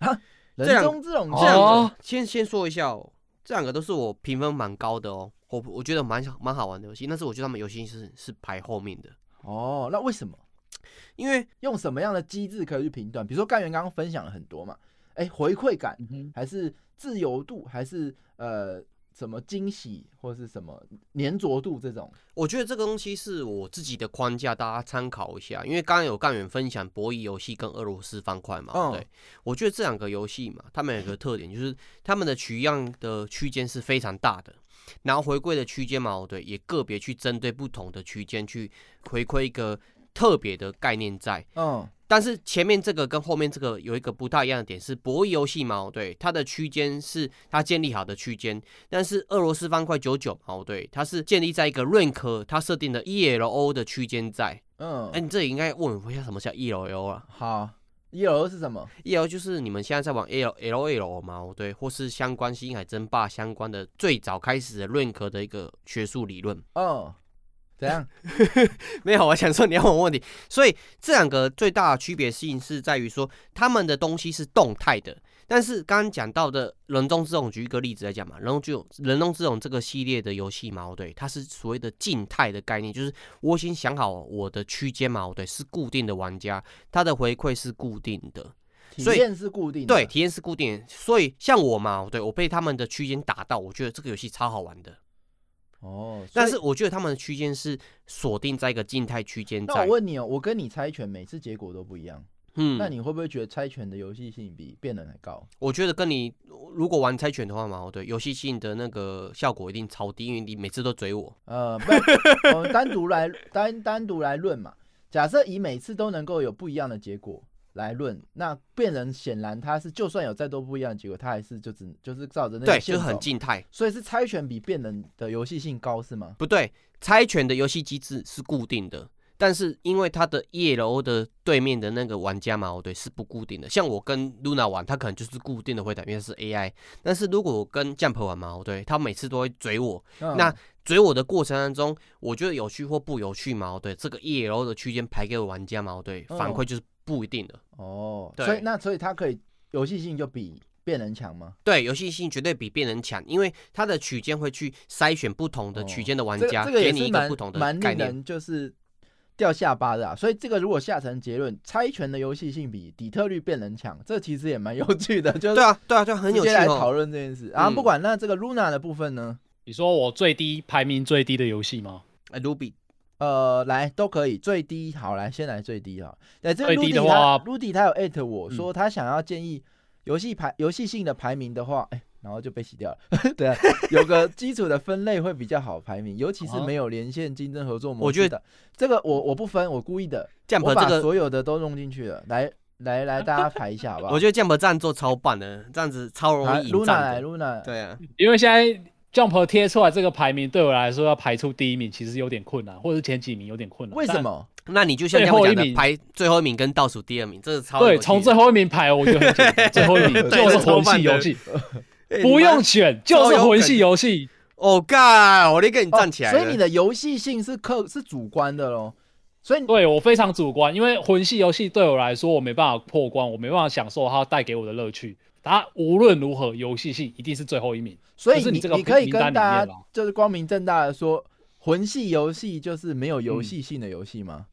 人中之龙，这样先先说一下哦，这两个都是我评分蛮高的哦，我我觉得蛮蛮好玩的游戏，但是我觉得他们游戏是是排后面的哦，那为什么？因为用什么样的机制可以去评断？比如说干员刚刚分享了很多嘛，哎，回馈感还是自由度还是呃？什么惊喜或者是什么粘着度这种，我觉得这个东西是我自己的框架，大家参考一下。因为刚刚有干员分享博弈游戏跟俄罗斯方块嘛，对，我觉得这两个游戏嘛，他们有个特点就是他们的取样的区间是非常大的，然后回归的区间嘛，对，也个别去针对不同的区间去回馈一个特别的概念在，嗯。但是前面这个跟后面这个有一个不太一样的点是博弈游戏嘛，对，它的区间是它建立好的区间，但是俄罗斯方块九九哦，对，它是建立在一个 rank 它设定的 ELO 的区间在，嗯，哎，你这里应该问我一下什么叫 ELO 啊？好，ELO 是什么？ELO 就是你们现在在玩 L L L 嘛，对，或是相关星海争霸相关的最早开始的 rank 的一个学术理论，嗯。怎样？[LAUGHS] 没有，我想说你要问问题。所以这两个最大的区别性是在于说，他们的东西是动态的。但是刚刚讲到的人中之龙，举一个例子来讲嘛，人中之龙，人中之龙这个系列的游戏嘛，对，它是所谓的静态的概念，就是我已经想好我的区间嘛，对，是固定的玩家，他的回馈是固定的，体验是固定，对，体验是固定。所以像我嘛，对我被他们的区间打到，我觉得这个游戏超好玩的。哦，但是我觉得他们的区间是锁定在一个静态区间。那我问你哦，我跟你猜拳，每次结果都不一样。嗯，那你会不会觉得猜拳的游戏性比变人还高？我觉得跟你如果玩猜拳的话嘛，对，游戏性的那个效果一定超低，因为你每次都追我。呃，不，我们单独来单单独来论嘛。假设以每次都能够有不一样的结果。来论，那变人显然他是就算有再多不一样的结果，他还是就只就是照着那对，就很静态。所以是猜拳比变人的游戏性高是吗？不对，猜拳的游戏机制是固定的，但是因为他的 E L O 的对面的那个玩家嘛，对，是不固定的。像我跟 Luna 玩，他可能就是固定的回答，因为是 A I。但是如果我跟 Jump 玩嘛，对，他每次都会追我。那追我的过程当中，我觉得有趣或不有趣嘛，对，这个 E L O 的区间排给我玩家嘛，对，反馈就是。不一定的哦，所以那所以它可以游戏性就比变人强吗？对，游戏性绝对比变人强，因为它的曲间会去筛选不同的曲间的玩家，给你一个不同的概念，就是掉下巴的啊。所以这个如果下成结论，猜拳的游戏性比底特律变人强，这其实也蛮有趣的。就对啊，对啊，就很有趣来讨论这件事。然后不管那这个 Luna 的部分呢？你说我最低排名最低的游戏吗？哎，Ruby。呃，来都可以，最低好来，先来最低哈。对，这个 Rudy 他 Rudy 他有艾特我说他想要建议游戏排游戏性的排名的话，哎，然后就被洗掉了。[LAUGHS] 对啊，有个基础的分类会比较好排名，尤其是没有连线竞争合作模式的。这个我我不分，我故意的，我把所有的都弄进去了。来来来，大家排一下好不好？我觉得 Jump 这样做超棒的，这样子超容易赢。Luna 来 Luna，对啊，因为现在。Jump 贴出来这个排名对我来说要排出第一名其实有点困难，或者是前几名有点困难。为什么？那你就像最后一名排最后一名跟倒数第二名，这是超对。从最后一名排，我就很简单，[LAUGHS] 最后一名就是魂系游戏，[LAUGHS] 不用选就是魂系游戏。哦，God！我得跟你站起来。所以你的游戏性是客是主观的喽。所以对我非常主观，因为魂系游戏对我来说，我没办法破关，我没办法享受它带给我的乐趣。它无论如何，游戏性一定是最后一名。所以你你可以跟大家就是光明正大的说，魂系游戏就是没有游戏性的游戏吗？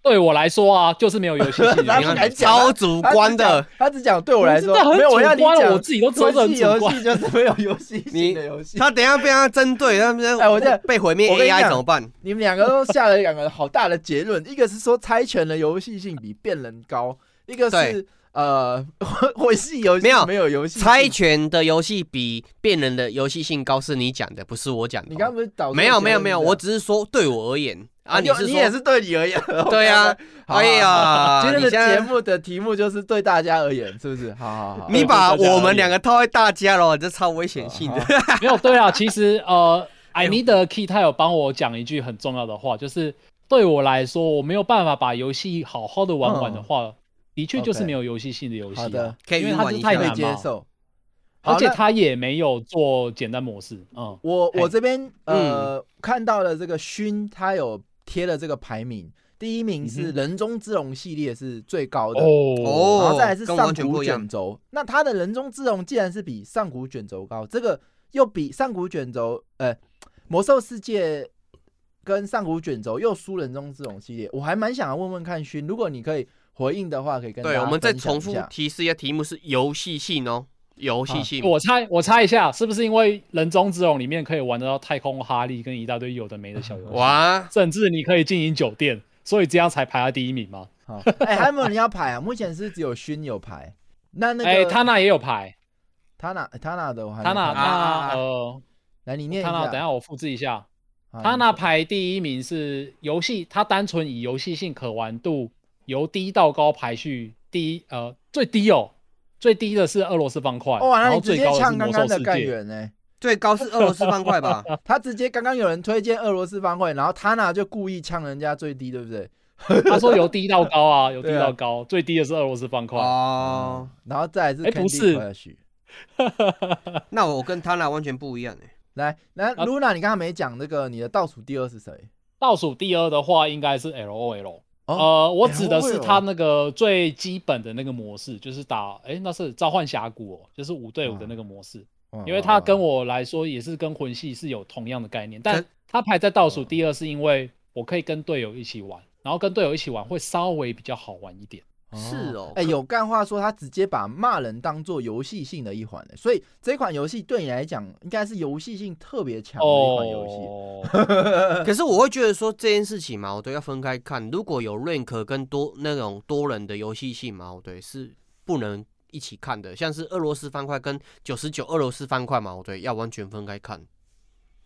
对我来说啊，就是没有游戏性，[LAUGHS] 超主观的。他只讲对我来说，没有我要讲，我自己都知道游戏游戏就是没有游戏 [LAUGHS] 性的游戏。他等下被他针对，他们哎，我这被毁灭 AI 怎么办？你们两个都下了两个好大的结论，一个是说猜拳的游戏性比变人高，一个是。呃，[LAUGHS] 魂系游戏没有没有游戏猜拳的游戏比变人的游戏性高，是你讲的，不是我讲的。你刚不是导没有没有没有，我只是说对我而言啊，你是你也是对你而言，对 [LAUGHS] 呀。哎呀，今天的节目的题目就是对大家而言，是不是？好好好，你把我们两个套在大家了，这超危险性的。没有对啊，其实呃，I need a key，他有帮我讲一句很重要的话，就是对我来说，我没有办法把游戏好好的玩完的话。的确就是没有游戏性的游戏，好的，因为它是太难接受，而且他也没有做简单模式。嗯，我我这边呃看到了这个勋，他有贴了这个排名，第一名是人中之龙系列是最高的哦，然后再来是上古卷轴。那他的人中之龙既然是比上古卷轴高，这个又比上古卷轴呃魔兽世界跟上古卷轴又输人中之龙系列，我还蛮想要问问看勋，如果你可以。回应的话可以跟对，我们再重复提示一下，题目是游戏性哦，游戏性。我猜，我猜一下，是不是因为人中之龙里面可以玩得到太空哈利跟一大堆有的没的小游戏，哇，甚至你可以经营酒店，所以这样才排在第一名吗？好，哎，还有没有人要排啊？目前是只有勋有排，那那个哎，他那也有排，他那他那的话，他那他呃，来你念一下，等下我复制一下，他那排第一名是游戏，他单纯以游戏性可玩度。由低到高排序，第一呃最低哦，最低的是俄罗斯方块，哇，然后最高是魔兽世界呢，最高是俄罗斯方块吧？[LAUGHS] 他直接刚刚有人推荐俄罗斯方块，然后他呢就故意呛人家最低，对不对？他说由低到高啊，由低到高，最低的是俄罗斯方块哦，然后再是哎不是，[LAUGHS] 那我跟他那完全不一样 [LAUGHS] 哎。来来，Luna，你刚刚没讲那个你的倒数第二是谁？倒数第二的话应该是 L O L。呃，我指的是他那个最基本的那个模式，就是打，哎，那是召唤峡谷哦，就是五对五的那个模式。因为他跟我来说也是跟魂系是有同样的概念，但他排在倒数第二，是因为我可以跟队友一起玩，然后跟队友一起玩会稍微比较好玩一点。是哦，哎，有干话说他直接把骂人当做游戏性的一环呢，所以这款游戏对你来讲应该是游戏性特别强的一款游戏。[LAUGHS] 可是我会觉得说这件事情嘛，我都要分开看。如果有 rank 跟多那种多人的游戏性嘛，我对，是不能一起看的。像是俄罗斯方块跟九十九俄罗斯方块嘛，我对，要完全分开看。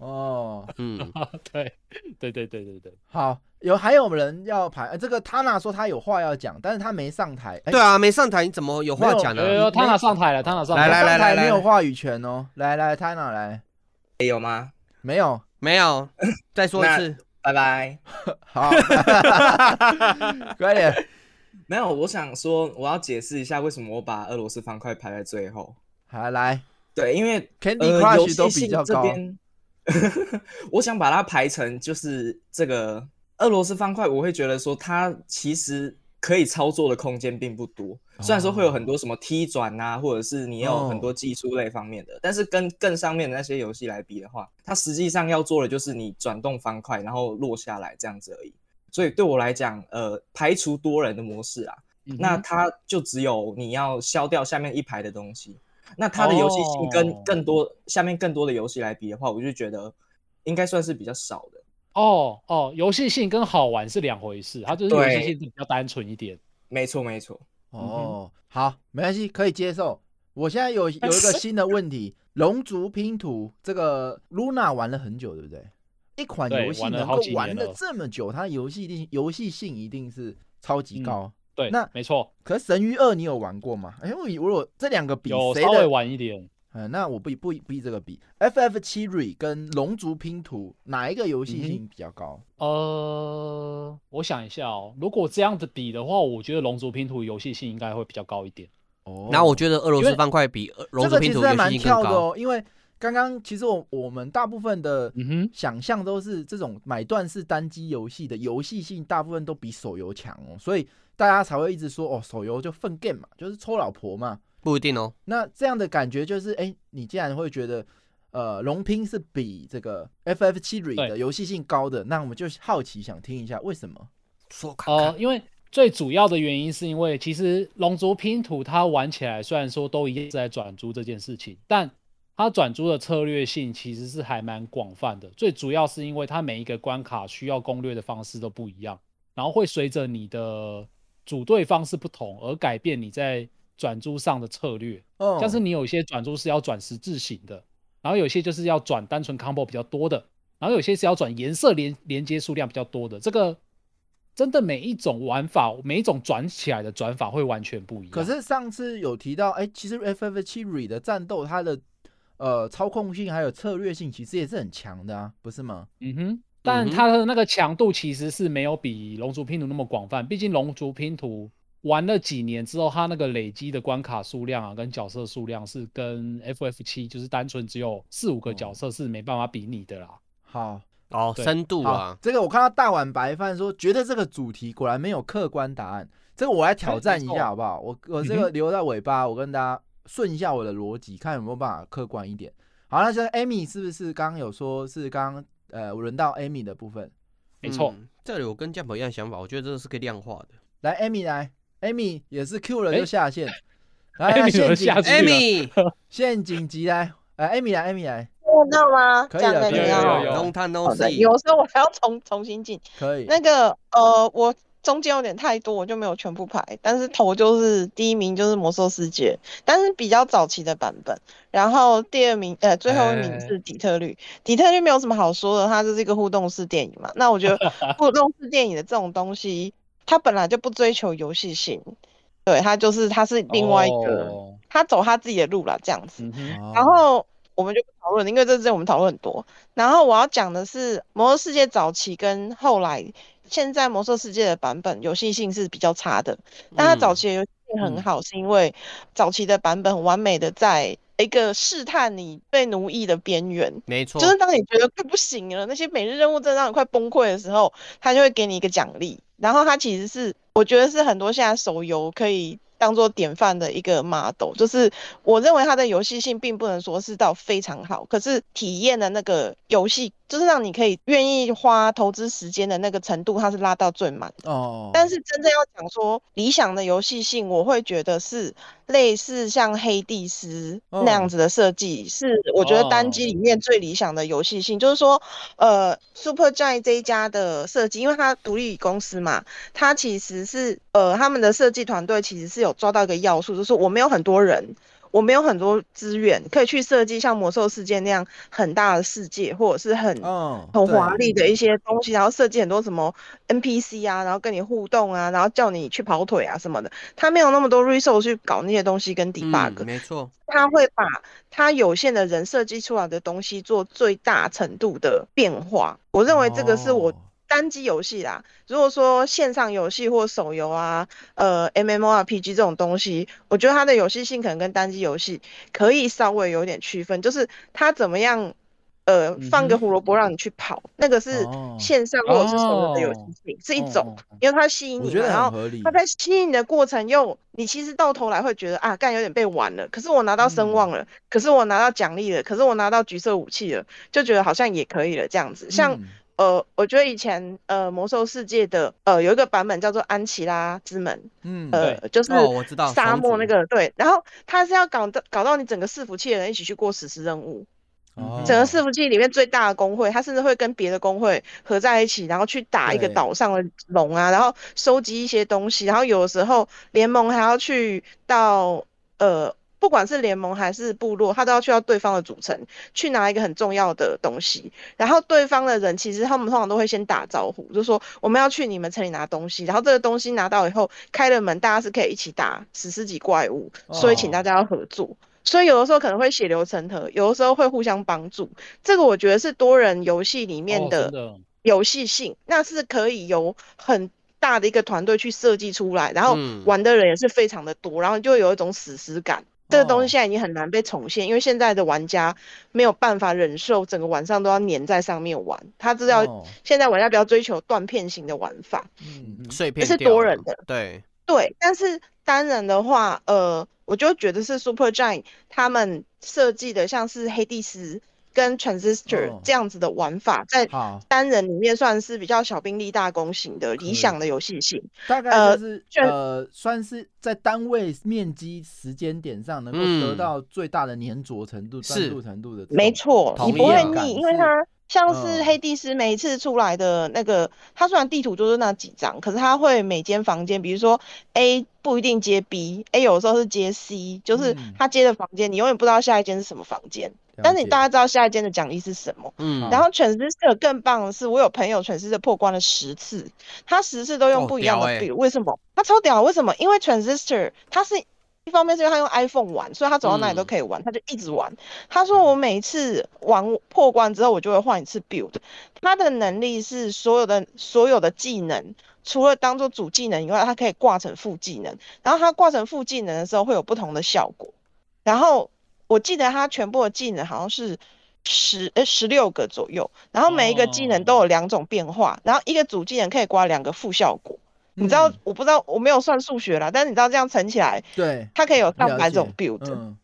哦，嗯，[LAUGHS] 对，对对对对对，好，有还有人要排，这个他娜说他有话要讲，但是他没上台。对啊，没上台，你怎么有话讲呢？他娜上台了，他娜上台，来来来来，没有话语权哦。来来，他娜来，有吗？没有，没有，[LAUGHS] 再说一次，拜拜。[LAUGHS] 好，快点。没有，我想说，我要解释一下为什么我把俄罗斯方块排在最后。好，来，对，因为 Candy Crush 都比较高。[LAUGHS] 我想把它排成就是这个俄罗斯方块，我会觉得说它其实可以操作的空间并不多。虽然说会有很多什么踢转啊，或者是你有很多技术类方面的，但是跟更上面的那些游戏来比的话，它实际上要做的就是你转动方块然后落下来这样子而已。所以对我来讲，呃，排除多人的模式啊，那它就只有你要消掉下面一排的东西。那它的游戏性跟更多下面更多的游戏来比的话，我就觉得应该算是比较少的。哦哦，游戏性跟好玩是两回事，它就是游戏性比较单纯一点。没错没错。哦，好，没关系，可以接受。我现在有有一个新的问题，龙族拼图这个 Luna 玩了很久，对不对？一款游戏能够玩了这么久，它游戏定游戏性一定是超级高。对，那没错。可是神域二你有玩过吗？哎，我我这两个比有稍微晚一点。嗯，那我不不不这个比，FF 七 Re 跟龙族拼图哪一个游戏性比较高？呃，我想一下哦，如果这样子比的话，我觉得龙族拼图游戏性应该会比较高一点。哦，那我觉得俄罗斯方块比龙族拼图游戏性更高。因为刚刚其实我我们大部分的想象都是这种买断式单机游戏的游戏性，大部分都比手游强哦，所以大家才会一直说哦，手游就粪 game 嘛，就是抽老婆嘛。不一定哦。那这样的感觉就是，哎，你既然会觉得，呃，龙拼是比这个 FF 七 r 的游戏性高的，那我们就好奇想听一下为什么？说看看。呃，因为最主要的原因是因为，其实龙族拼图它玩起来虽然说都一样在转租这件事情，但它转租的策略性其实是还蛮广泛的。最主要是因为它每一个关卡需要攻略的方式都不一样，然后会随着你的组队方式不同而改变你在。转租上的策略，嗯像是你有一些转租是要转十字型的，然后有些就是要转单纯 combo 比较多的，然后有些是要转颜色连连接数量比较多的。这个真的每一种玩法，每一种转起来的转法会完全不一样。可是上次有提到，哎，其实 FF 七 Re 的战斗，它的呃操控性还有策略性，其实也是很强的啊，不是吗？嗯哼，但它的那个强度其实是没有比龙族拼图那么广泛，毕竟龙族拼图。玩了几年之后，它那个累积的关卡数量啊，跟角色数量是跟 FF 七就是单纯只有四五个角色是没办法比拟的啦。好，哦，深度啊，这个我看到大碗白饭说，觉得这个主题果然没有客观答案。这个我来挑战一下好不好？我我这个留在尾巴，我跟大家顺一下我的逻辑，看有没有办法客观一点。好，那现在 Amy 是不是刚刚有说是刚刚呃轮到 Amy 的部分？没错，这里我跟 Jump 一样想法，我觉得这个是可以量化的。来，Amy 来。Amy 也是 Q 了就下线，来 [LAUGHS] 陷阱，Amy [LAUGHS] 陷阱级来，呃 Amy 来，Amy 来，听到吗？可以了，可以了。Long time no see。有时候我还要重重新进。可以。那个呃，我中间有点太多，我就没有全部排，但是头就是第一名就是魔兽世界，但是比较早期的版本。然后第二名呃，最后一名是底特律。底特律没有什么好说的，它就是一个互动式电影嘛。那我觉得 [LAUGHS] 互动式电影的这种东西。它本来就不追求游戏性，对它就是它是另外一个，它走它自己的路了这样子。然后我们就不讨论，因为这之前我们讨论很多。然后我要讲的是魔兽世界早期跟后来，现在魔兽世界的版本游戏性是比较差的，但它早期的游戏性很好，是因为早期的版本完美的在一个试探你被奴役的边缘。没错，就是当你觉得快不行了，那些每日任务真的让你快崩溃的时候，他就会给你一个奖励。然后它其实是，我觉得是很多现在手游可以当做典范的一个 model，就是我认为它的游戏性并不能说是到非常好，可是体验的那个游戏。就是让你可以愿意花投资时间的那个程度，它是拉到最满哦。但是真正要讲说理想的游戏性，我会觉得是类似像黑帝斯那样子的设计，是我觉得单机里面最理想的游戏性。就是说，呃，Super Giant 这一家的设计，因为它独立公司嘛，它其实是呃他们的设计团队其实是有抓到一个要素，就是我没有很多人。我没有很多资源可以去设计像魔兽世界那样很大的世界，或者是很很华丽的一些东西，然后设计很多什么 NPC 啊，然后跟你互动啊，然后叫你去跑腿啊什么的。他没有那么多 resource 去搞那些东西跟 debug。没错，他会把他有限的人设计出来的东西做最大程度的变化。我认为这个是我。单机游戏啦，如果说线上游戏或手游啊，呃，MMORPG 这种东西，我觉得它的游戏性可能跟单机游戏可以稍微有点区分，就是它怎么样，呃，放个胡萝卜让你去跑，那个是线上或者是手游的游戏性是一种，因为它吸引你，然后它在。吸引你的过程又，你其实到头来会觉得啊，干有点被玩了，可是我拿到声望了，可是我拿到奖励了，可是我拿到橘色武器了，就觉得好像也可以了这样子，像。呃，我觉得以前呃魔兽世界的呃有一个版本叫做安琪拉之门，嗯，呃就是我知道沙漠那个对，然后他是要搞到搞到你整个伺服器的人一起去过史诗任务，哦，整个伺服器里面最大的工会，他甚至会跟别的工会合在一起，然后去打一个岛上的龙啊，然后收集一些东西，然后有的时候联盟还要去到呃。不管是联盟还是部落，他都要去到对方的主城去拿一个很重要的东西。然后对方的人其实他们通常都会先打招呼，就说我们要去你们城里拿东西。然后这个东西拿到以后，开了门，大家是可以一起打史诗级怪物，所以请大家要合作。所以有的时候可能会血流成河，有的时候会互相帮助。这个我觉得是多人游戏里面的游戏性，那是可以有很大的一个团队去设计出来，然后玩的人也是非常的多，然后就有一种史诗感。这个东西现在已经很难被重现，因为现在的玩家没有办法忍受整个晚上都要粘在上面玩，他知道现在玩家比较追求断片型的玩法，嗯，碎片是多人的，对。对，但是单人的话，呃，我就觉得是 Super Giant 他们设计的像是黑帝斯。跟 Transistor 这样子的玩法，在单人里面算是比较小兵立大功型的理想的游戏性。大概就是呃，算是在单位面积时间点上能够得到最大的粘着程度、专注程度的。没错，你不会腻，因为它像是黑帝斯每一次出来的那个，它虽然地图就是那几张，可是它会每间房间，比如说 A 不一定接 B，A 有时候是接 C，就是它接的房间，你永远不知道下一间是什么房间。但是你大家知道下一间的奖励是什么？嗯，然后全职社更棒的是，我有朋友全职社破关了十次，他十次都用不一样的 build，为什么？他超屌，为什么？因为 transistor 他是一方面是因为他用 iPhone 玩，所以他走到哪里都可以玩，他就一直玩。他说我每一次玩破关之后，我就会换一次 build。他的能力是所有的所有的技能，除了当做主技能以外，它可以挂成副技能。然后它挂成副技能的时候会有不同的效果。然后。我记得他全部的技能好像是十呃十六个左右，然后每一个技能都有两种变化，然后一个主技能可以挂两个副效果。你知道我不知道我没有算数学啦，但是你知道这样乘起来，对，它可以有上百种 build。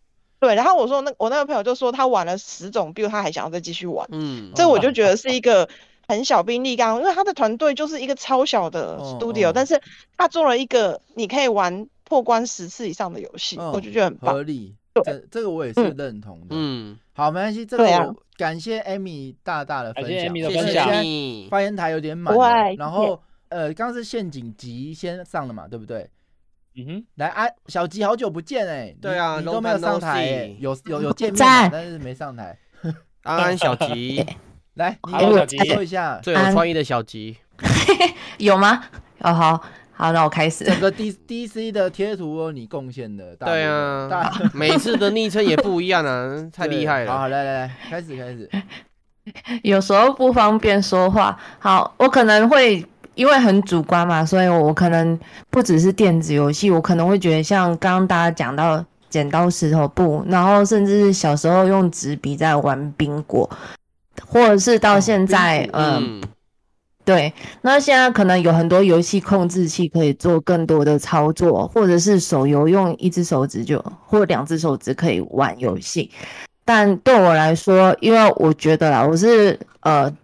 对，然后我说那我那个朋友就说他玩了十种 build，他还想要再继续玩。嗯，这我就觉得是一个很小兵力刚，因为他的团队就是一个超小的 studio，但是他做了一个你可以玩破关十次以上的游戏，我就觉得很合理。这这个我也是认同的。嗯，好，没关系。这个感谢 Amy 大大的分享。谢谢 Amy 的分享。发言台有点满，然后呃，刚刚是陷阱集先上了嘛，对不对？嗯哼。来啊，小吉好久不见哎。对啊，你都没有上台，有有有见面，但是没上台。安安小吉，[LAUGHS] 来，你给我说一下最有创意的小吉，[LAUGHS] 有吗？哦好。好，那我开始。整个 D D C 的贴图你贡献的，对啊，每次的昵称也不一样啊，[LAUGHS] 太厉害了。好，来来来，开始开始。有时候不方便说话，好，我可能会因为很主观嘛，所以我可能不只是电子游戏，我可能会觉得像刚刚大家讲到剪刀石头布，然后甚至是小时候用纸笔在玩冰果，或者是到现在，嗯。对，那现在可能有很多游戏控制器可以做更多的操作，或者是手游用一只手指就或两只手指可以玩游戏。但对我来说，因为我觉得啦，我是呃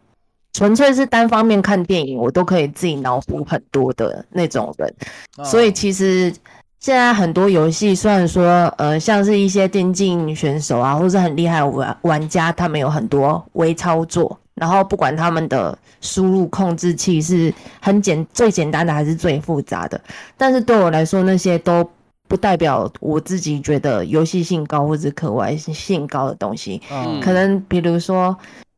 纯粹是单方面看电影，我都可以自己脑补很多的那种人。所以其实现在很多游戏，虽然说呃像是一些电竞选手啊，或是很厉害玩玩家，他们有很多微操作。然后不管他们的输入控制器是很简最简单的还是最复杂的，但是对我来说那些都不代表我自己觉得游戏性高或者可玩性高的东西。嗯，可能比如说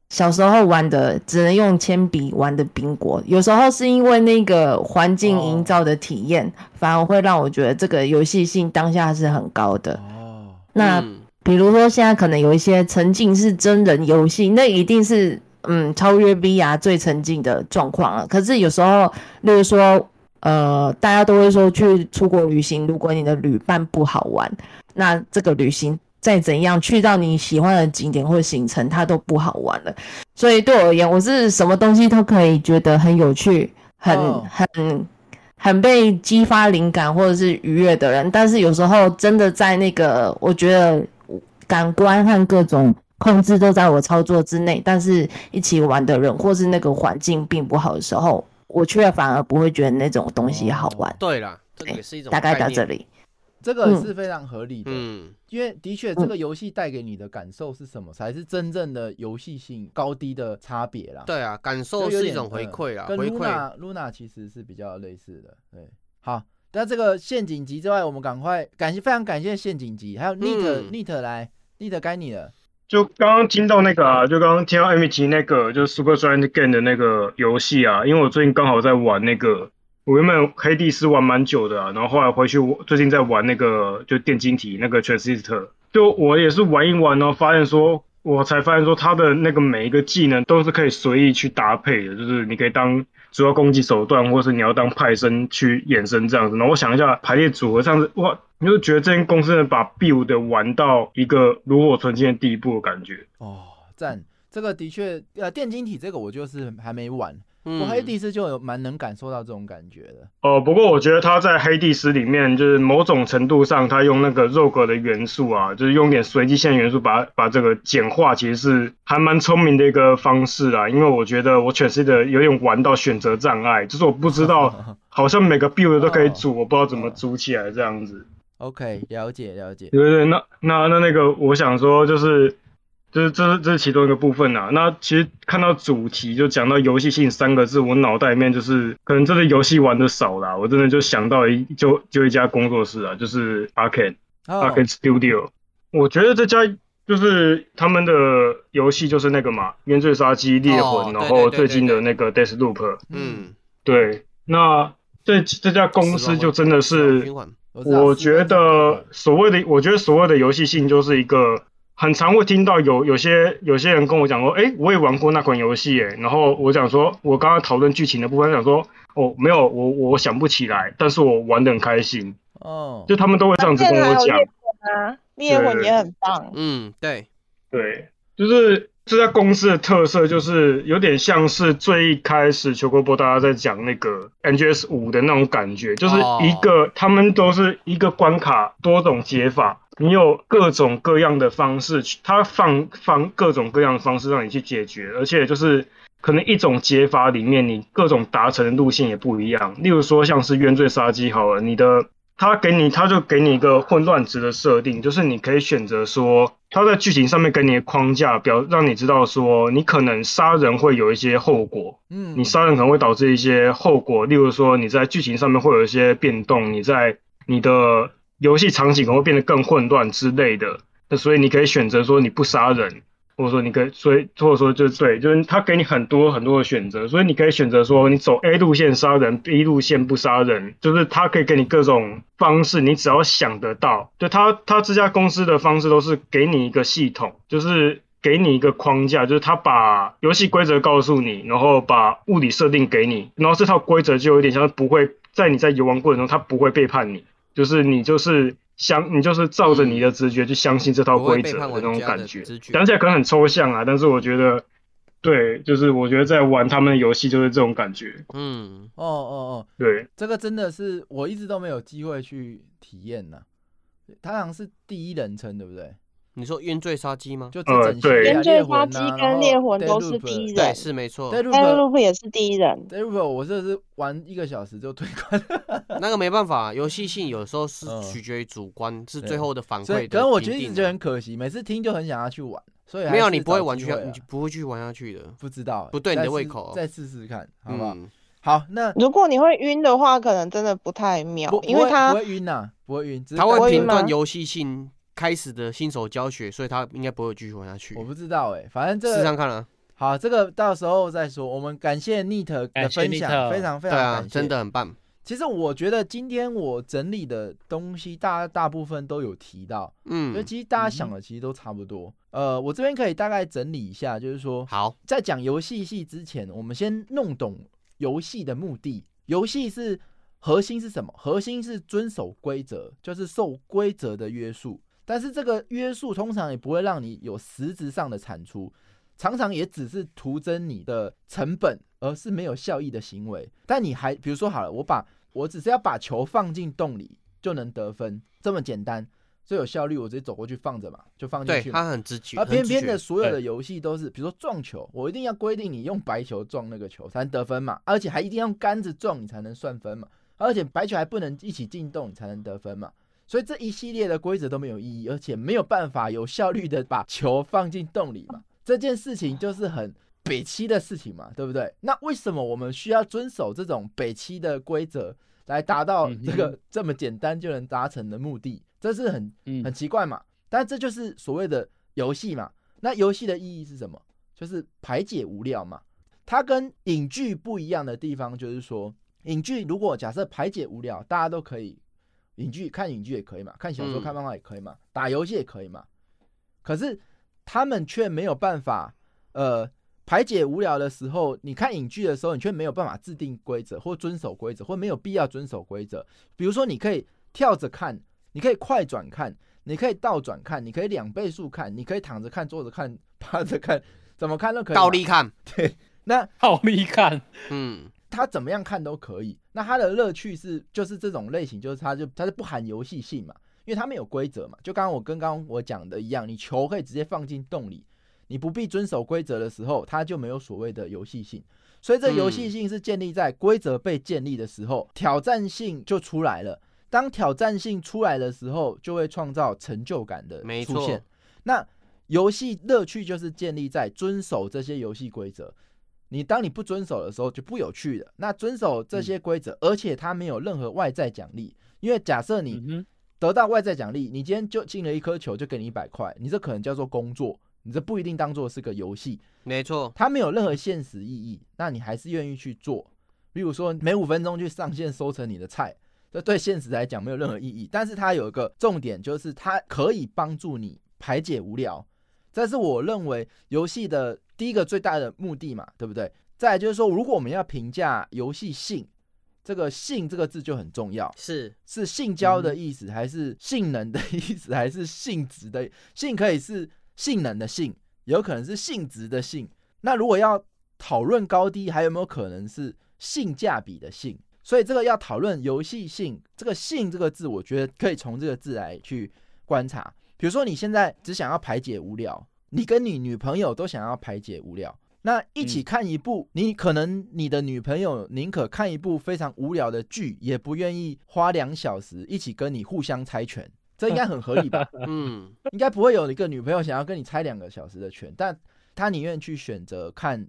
小时候玩的只能用铅笔玩的冰果，有时候是因为那个环境营造的体验，反而会让我觉得这个游戏性当下是很高的。哦，那比如说现在可能有一些沉浸式真人游戏，那一定是。嗯，超越 VR 最沉浸的状况了。可是有时候，例如说，呃，大家都会说去出国旅行，如果你的旅伴不好玩，那这个旅行再怎样去到你喜欢的景点或行程，它都不好玩了。所以对我而言，我是什么东西都可以觉得很有趣、很很很被激发灵感或者是愉悦的人。但是有时候真的在那个，我觉得感官和各种。控制都在我操作之内，但是一起玩的人或是那个环境并不好的时候，我却反而不会觉得那种东西好玩。对了，这也是一种大概到这里，这个是非常合理的。嗯，因为的确这个游戏带给你的感受是什么，才是真正的游戏性高低的差别啦。对啊，感受是一种回馈啊，跟 Luna Luna 其实是比较类似的。对，好，那这个陷阱级之外，我们赶快感谢，非常感谢陷阱级，还有 Neat Neat 来，Neat 该你了。就刚刚听到那个啊，就刚刚听到 M 级那个，就是 Super Giant Game 的那个游戏啊，因为我最近刚好在玩那个，我原本黑帝斯玩蛮久的，然后后来回去我最近在玩那个就电晶体那个 Transistor，就我也是玩一玩呢，发现说，我才发现说，他的那个每一个技能都是可以随意去搭配的，就是你可以当主要攻击手段，或是你要当派生去衍生这样子。然后我想一下排列组合，这样子哇，你就觉得这间公司能把 build 玩到一个炉火纯青的地步的感觉。哦，赞，这个的确，呃，电晶体这个我就是还没玩。我黑帝斯就有蛮能感受到这种感觉的哦。不过我觉得他在黑帝斯里面，就是某种程度上，他用那个肉格的元素啊，就是用点随机性元素把把这个简化，其实是还蛮聪明的一个方式啊。因为我觉得我全是的有点玩到选择障碍，就是我不知道，[LAUGHS] 好像每个 build 都可以组，我不知道怎么组起来这样子。OK，了解了解。对对，那那那那个，我想说就是。就是这是这是其中一个部分呐。那其实看到主题就讲到游戏性三个字，我脑袋里面就是可能真的游戏玩的少啦，我真的就想到一就就一家工作室啊，就是 Arcane Arcane Studio。我觉得这家就是他们的游戏就是那个嘛，原罪杀机猎魂，然后最近的那个 Death Loop。嗯，对。那这这家公司就真的是，我觉得所谓的我觉得所谓的游戏性就是一个。很常会听到有有些有些人跟我讲说，哎，我也玩过那款游戏，哎，然后我讲说，我刚刚讨论剧情的部分，想说，哦，没有，我我想不起来，但是我玩的很开心，哦，就他们都会这样子跟我讲，啊，猎魂也很棒，嗯，对，对，就是这家公司的特色，就是有点像是最一开始球国波大家在讲那个 NGS 五的那种感觉，就是一个他们都是一个关卡多种解法。你有各种各样的方式，他放放各种各样的方式让你去解决，而且就是可能一种解法里面，你各种达成的路线也不一样。例如说像是冤罪杀机好了，你的他给你他就给你一个混乱值的设定，就是你可以选择说他在剧情上面给你的框架表，让你知道说你可能杀人会有一些后果，嗯，你杀人可能会导致一些后果，例如说你在剧情上面会有一些变动，你在你的。游戏场景可能会变得更混乱之类的，那所以你可以选择说你不杀人，或者说你可以，所以或者说就对，就是他给你很多很多的选择，所以你可以选择说你走 A 路线杀人，B 路线不杀人，就是他可以给你各种方式，你只要想得到，就他他这家公司的方式都是给你一个系统，就是给你一个框架，就是他把游戏规则告诉你，然后把物理设定给你，然后这套规则就有点像不会在你在游玩过程中，他不会背叛你。就是你就是相，你就是照着你的直觉去相信这套规则的那种感觉，讲起来可能很抽象啊，但是我觉得，对，就是我觉得在玩他们的游戏就是这种感觉。嗯，哦哦哦，对，这个真的是我一直都没有机会去体验呢。他好像是第一人称，对不对？你说冤罪杀机吗？就呃对，冤罪杀机跟猎魂都是第一人，对，是没错。e o p 也是第一人 e 我这是玩一个小时就退关。[LAUGHS] 那个没办法，游戏性有时候是取决于主观，是最后的反馈。可能我觉得一直很可惜，每次听就很想要去玩，所以没有你不会玩去，你不会去玩下去的。不知道，不对你的胃口，再试试看，好不好？好，那如果你会晕的话，可能真的不太妙，因为它不会晕呐，不会晕，它会评断游戏性。开始的新手教学，所以他应该不会继续玩下去。我不知道哎，反正这试上看了。好，这个到时候再说。我们感谢 Neat 的分享，非常非常感谢，真的很棒。其实我觉得今天我整理的东西，大大部分都有提到，嗯，所以其实大家想的其实都差不多。呃，我这边可以大概整理一下，就是说，好，在讲游戏系之前，我们先弄懂游戏的目的。游戏是核心是什么？核心是遵守规则，就是受规则的约束。但是这个约束通常也不会让你有实质上的产出，常常也只是徒增你的成本，而是没有效益的行为。但你还比如说好了，我把我只是要把球放进洞里就能得分，这么简单，最有效率，我直接走过去放着嘛，就放进去。很直觉。而偏偏的所有的游戏都是，比如说撞球，我一定要规定你用白球撞那个球才能得分嘛，而且还一定要用杆子撞你才能算分嘛，而且白球还不能一起进洞你才能得分嘛。所以这一系列的规则都没有意义，而且没有办法有效率的把球放进洞里嘛？这件事情就是很北七的事情嘛，对不对？那为什么我们需要遵守这种北七的规则来达到这个这么简单就能达成的目的？这是很很奇怪嘛？但这就是所谓的游戏嘛？那游戏的意义是什么？就是排解无聊嘛？它跟影剧不一样的地方就是说，影剧如果假设排解无聊，大家都可以。影剧看影剧也可以嘛，看小说看漫画也可以嘛，打游戏也可以嘛。可是他们却没有办法，呃，排解无聊的时候，你看影剧的时候，你却没有办法制定规则或遵守规则，或没有必要遵守规则。比如说，你可以跳着看，你可以快转看，你可以倒转看，你可以两倍速看，你可以躺着看、坐着看、趴着看，怎么看都可以。倒立看，对，那倒立看，嗯。他怎么样看都可以，那他的乐趣是就是这种类型，就是他就他是不含游戏性嘛，因为他没有规则嘛，就刚刚我跟刚刚我讲的一样，你球可以直接放进洞里，你不必遵守规则的时候，他就没有所谓的游戏性，所以这游戏性是建立在规则被建立的时候，挑战性就出来了。当挑战性出来的时候，就会创造成就感的出现。那游戏乐趣就是建立在遵守这些游戏规则。你当你不遵守的时候就不有趣了。那遵守这些规则，而且它没有任何外在奖励，因为假设你得到外在奖励，你今天就进了一颗球，就给你一百块，你这可能叫做工作，你这不一定当做是个游戏。没错，它没有任何现实意义，那你还是愿意去做。比如说每五分钟去上线收成你的菜，这对现实来讲没有任何意义。但是它有一个重点，就是它可以帮助你排解无聊。这是我认为游戏的。第一个最大的目的嘛，对不对？再来就是说，如果我们要评价游戏性，这个“性”这个字就很重要。是是性交的意思，还是性能的意思，还是性质的性？可以是性能的性，有可能是性质的性。那如果要讨论高低，还有没有可能是性价比的性？所以这个要讨论游戏性，这个“性”这个字，我觉得可以从这个字来去观察。比如说，你现在只想要排解无聊。你跟你女朋友都想要排解无聊，那一起看一部，你可能你的女朋友宁可看一部非常无聊的剧，也不愿意花两小时一起跟你互相猜拳，这应该很合理吧？[LAUGHS] 嗯，应该不会有一个女朋友想要跟你猜两个小时的拳，但她宁愿去选择看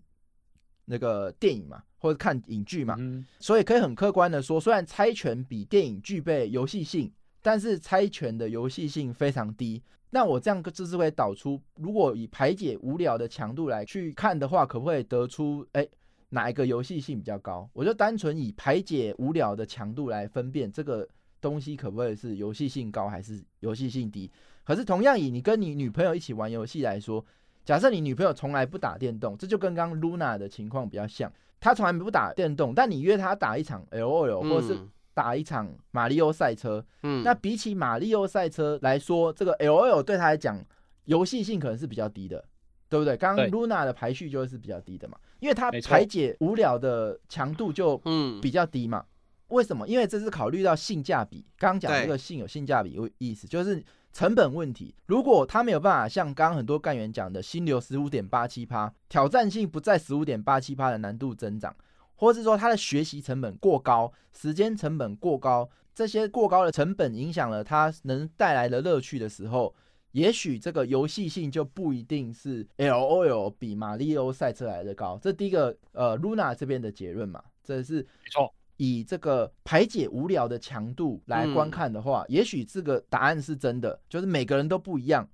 那个电影嘛，或者看影剧嘛。所以可以很客观的说，虽然猜拳比电影具备游戏性，但是猜拳的游戏性非常低。那我这样就是会导出，如果以排解无聊的强度来去看的话，可不可以得出哎哪一个游戏性比较高？我就单纯以排解无聊的强度来分辨这个东西可不可以是游戏性高还是游戏性低。可是同样以你跟你女朋友一起玩游戏来说，假设你女朋友从来不打电动，这就跟刚刚 Luna 的情况比较像，她从来不打电动，但你约她打一场 LOL 或是。打一场马里奥赛车，嗯，那比起马里奥赛车来说，这个 L O L 对他来讲游戏性可能是比较低的，对不对？刚刚 Luna 的排序就是比较低的嘛，因为它排解无聊的强度就嗯比较低嘛。为什么？因为这是考虑到性价比。刚刚讲这个性有性价比有意思，就是成本问题。如果他没有办法像刚刚很多干员讲的心流十五点八七趴，挑战性不在十五点八七趴的难度增长。或是说他的学习成本过高，时间成本过高，这些过高的成本影响了他能带来的乐趣的时候，也许这个游戏性就不一定是 L O L 比马里奥赛车来的高。这第一个呃 Luna 这边的结论嘛，这是没错。以这个排解无聊的强度来观看的话，也许这个答案是真的，就是每个人都不一样。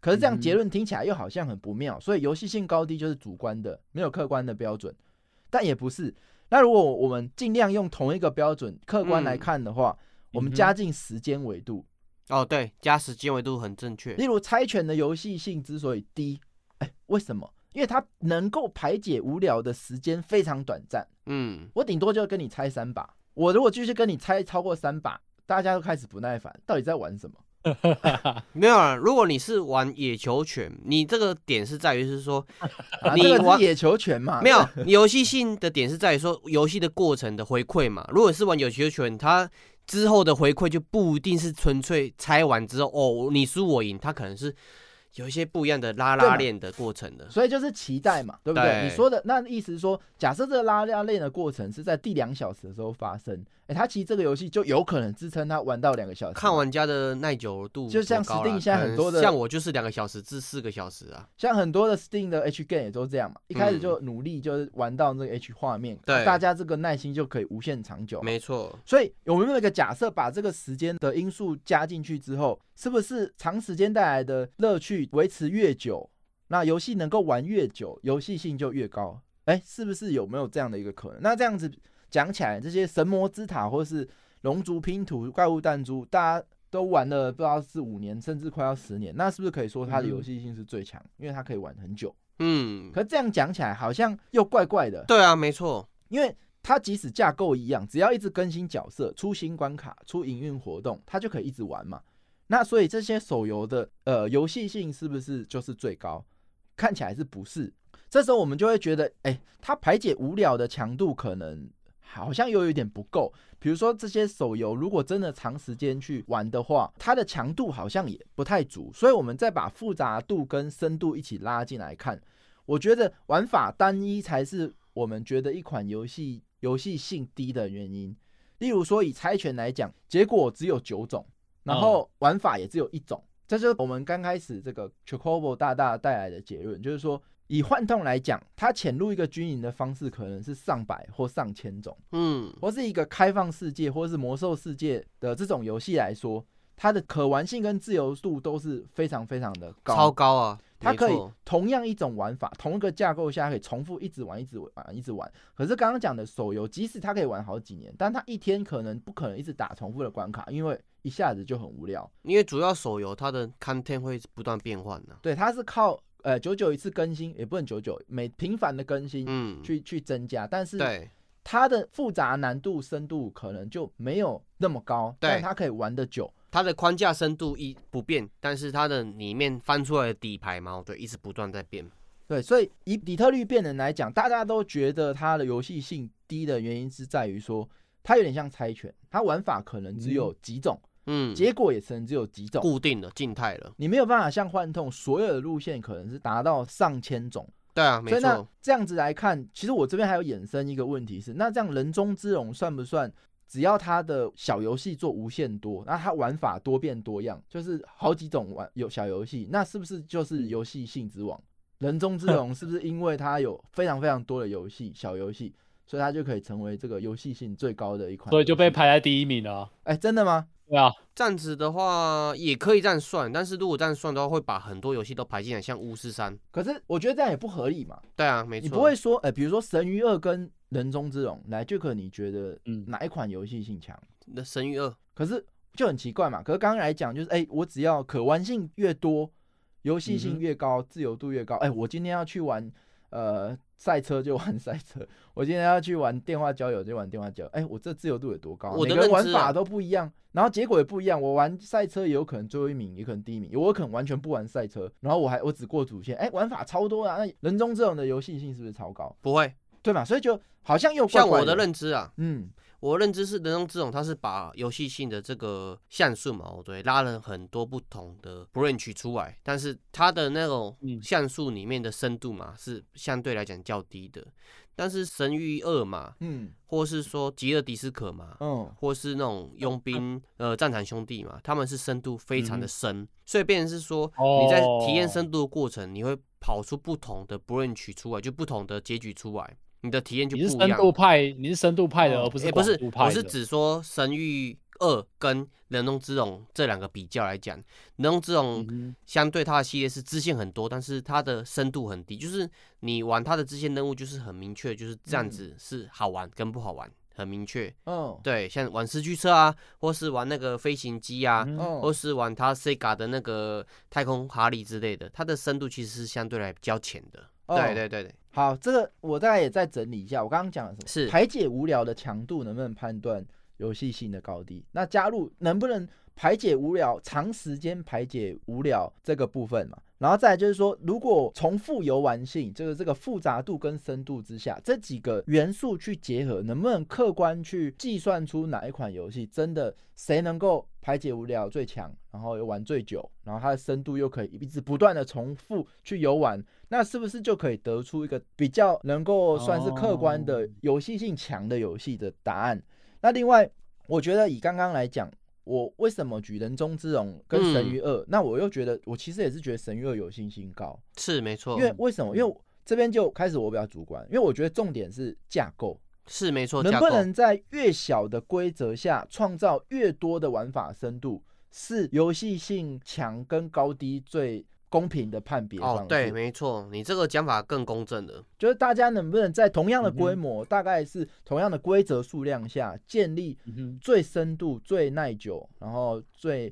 可是这样结论听起来又好像很不妙，所以游戏性高低就是主观的，没有客观的标准。但也不是。那如果我们尽量用同一个标准客观来看的话，我们加进时间维度。哦，对，加时间维度很正确。例如猜拳的游戏性之所以低，哎，为什么？因为它能够排解无聊的时间非常短暂。嗯，我顶多就跟你猜三把。我如果继续跟你猜超过三把，大家都开始不耐烦，到底在玩什么？[LAUGHS] 没有啊，如果你是玩野球拳，你这个点是在于是说，[LAUGHS] 你玩野球拳嘛？[LAUGHS] 没有，游戏性的点是在于说游戏的过程的回馈嘛。如果是玩野球拳，它之后的回馈就不一定是纯粹猜完之后哦，你输我赢，它可能是。有一些不一样的拉拉链的过程的，所以就是期待嘛，对不对？你说的那意思是说，假设这个拉拉链的过程是在第两小时的时候发生，哎，他其实这个游戏就有可能支撑他玩到两个小时。看玩家的耐久度，就像 Steam 现在很多的，像我就是两个小时至四个小时啊。像很多的 Steam 的 H game 也都这样嘛，一开始就努力就是玩到那个 H 画面，对，大家这个耐心就可以无限长久。没错，所以有没有一个假设，把这个时间的因素加进去之后，是不是长时间带来的乐趣维持越？久，那游戏能够玩越久，游戏性就越高。哎，是不是有没有这样的一个可能？那这样子讲起来，这些神魔之塔或是龙族拼图、怪物弹珠，大家都玩了不知道是五年，甚至快要十年，那是不是可以说它的游戏性是最强？因为它可以玩很久。嗯，可这样讲起来好像又怪怪的。对啊，没错，因为它即使架构一样，只要一直更新角色、出新关卡、出营运活动，它就可以一直玩嘛。那所以这些手游的呃游戏性是不是就是最高？看起来是不是？这时候我们就会觉得，哎，它排解无聊的强度可能好像又有点不够。比如说这些手游如果真的长时间去玩的话，它的强度好像也不太足。所以我们再把复杂度跟深度一起拉进来看，我觉得玩法单一才是我们觉得一款游戏游戏性低的原因。例如说以猜拳来讲，结果只有九种。然后玩法也只有一种，这就是我们刚开始这个 Chocobo 大大带来的结论，就是说以幻痛来讲，它潜入一个军营的方式可能是上百或上千种，嗯，或是一个开放世界或是魔兽世界的这种游戏来说，它的可玩性跟自由度都是非常非常的高，超高啊。它可以同样一种玩法，同一个架构下可以重复一直玩，一直玩，一直玩。可是刚刚讲的手游，即使它可以玩好几年，但它一天可能不可能一直打重复的关卡，因为一下子就很无聊。因为主要手游它的 content 会不断变换的。对，它是靠呃九九一次更新，也不能九九每频繁的更新，嗯，去去增加。但是对它的复杂难度、深度可能就没有那么高，但它可以玩的久。它的框架深度一不变，但是它的里面翻出来的底牌嘛，对，一直不断在变。对，所以以底特律变人来讲，大家都觉得它的游戏性低的原因是在于说，它有点像猜拳，它玩法可能只有几种，嗯，结果也只能只有几种，固定的静态了，你没有办法像幻痛，所有的路线可能是达到上千种。对啊，没错。这样子来看，其实我这边还有衍生一个问题是，那这样人中之龙算不算？只要它的小游戏做无限多，那它玩法多变多样，就是好几种玩有小游戏，那是不是就是游戏性之王？[LAUGHS] 人中之龙是不是因为它有非常非常多的游戏小游戏，所以它就可以成为这个游戏性最高的一款？所以就被排在第一名了。哎，真的吗？对啊，这样子的话也可以这样算，但是如果这样算的话，会把很多游戏都排进来，像巫师三。可是我觉得这样也不合理嘛。对啊，没错。你不会说，哎，比如说神域二跟人中之龙来，就可你觉得，嗯，哪一款游戏性强？那神域二，可是就很奇怪嘛。可是刚刚来讲，就是哎，我只要可玩性越多，游戏性越高，自由度越高。哎，我今天要去玩，呃。赛车就玩赛车，[LAUGHS] 我今天要去玩电话交友就玩电话交友。哎，我这自由度有多高？每个玩法都不一样，然后结果也不一样。我玩赛车也有可能最后一名，也可能第一名，我可能完全不玩赛车，然后我还我只过主线。哎，玩法超多啊！那人中这种的游戏性是不是超高？不会，对吧？所以就好像又像我的认知啊，嗯。我认知是人中之龙，它是把游戏性的这个像素嘛，对，拉了很多不同的 branch 出来，但是它的那种像素里面的深度嘛，是相对来讲较低的。但是神域二嘛，嗯，或是说吉尔迪斯可嘛，嗯，或是那种佣兵呃战场兄弟嘛，他们是深度非常的深，所以变成是说你在体验深度的过程，你会跑出不同的 branch 出来，就不同的结局出来。你的体验就不一样。你是深度派，你是深度派的，而不是不是。我是只说《神域二》跟《人中之龙》这两个比较来讲，《人中之龙》相对它的系列是支线很多，但是它的深度很低。就是你玩它的支线任务，就是很明确，就是这样子是好玩跟不好玩，很明确。嗯，对，像玩四驱车啊，或是玩那个飞行机啊，或是玩它 Sega 的那个太空哈利之类的，它的深度其实是相对来比较浅的。对对对对。好，这个我大概也再整理一下。我刚刚讲的什么？是排解无聊的强度能不能判断游戏性的高低？那加入能不能排解无聊、长时间排解无聊这个部分嘛？然后再就是说，如果重复游玩性，就是这个复杂度跟深度之下，这几个元素去结合，能不能客观去计算出哪一款游戏真的谁能够排解无聊最强，然后又玩最久，然后它的深度又可以一直不断的重复去游玩，那是不是就可以得出一个比较能够算是客观的游戏性强的游戏的答案？那另外，我觉得以刚刚来讲。我为什么举人中之龙跟神域二？那我又觉得，我其实也是觉得神域二有信心高，是没错。因为为什么？因为这边就开始我比较主观，因为我觉得重点是架构，是没错。能不能在越小的规则下创造越多的玩法深度，是游戏性强跟高低最公平的判别。哦，对，没错，你这个讲法更公正的，就是大家能不能在同样的规模，大概是同样的规则数量下，建立最深度、最耐久，然后最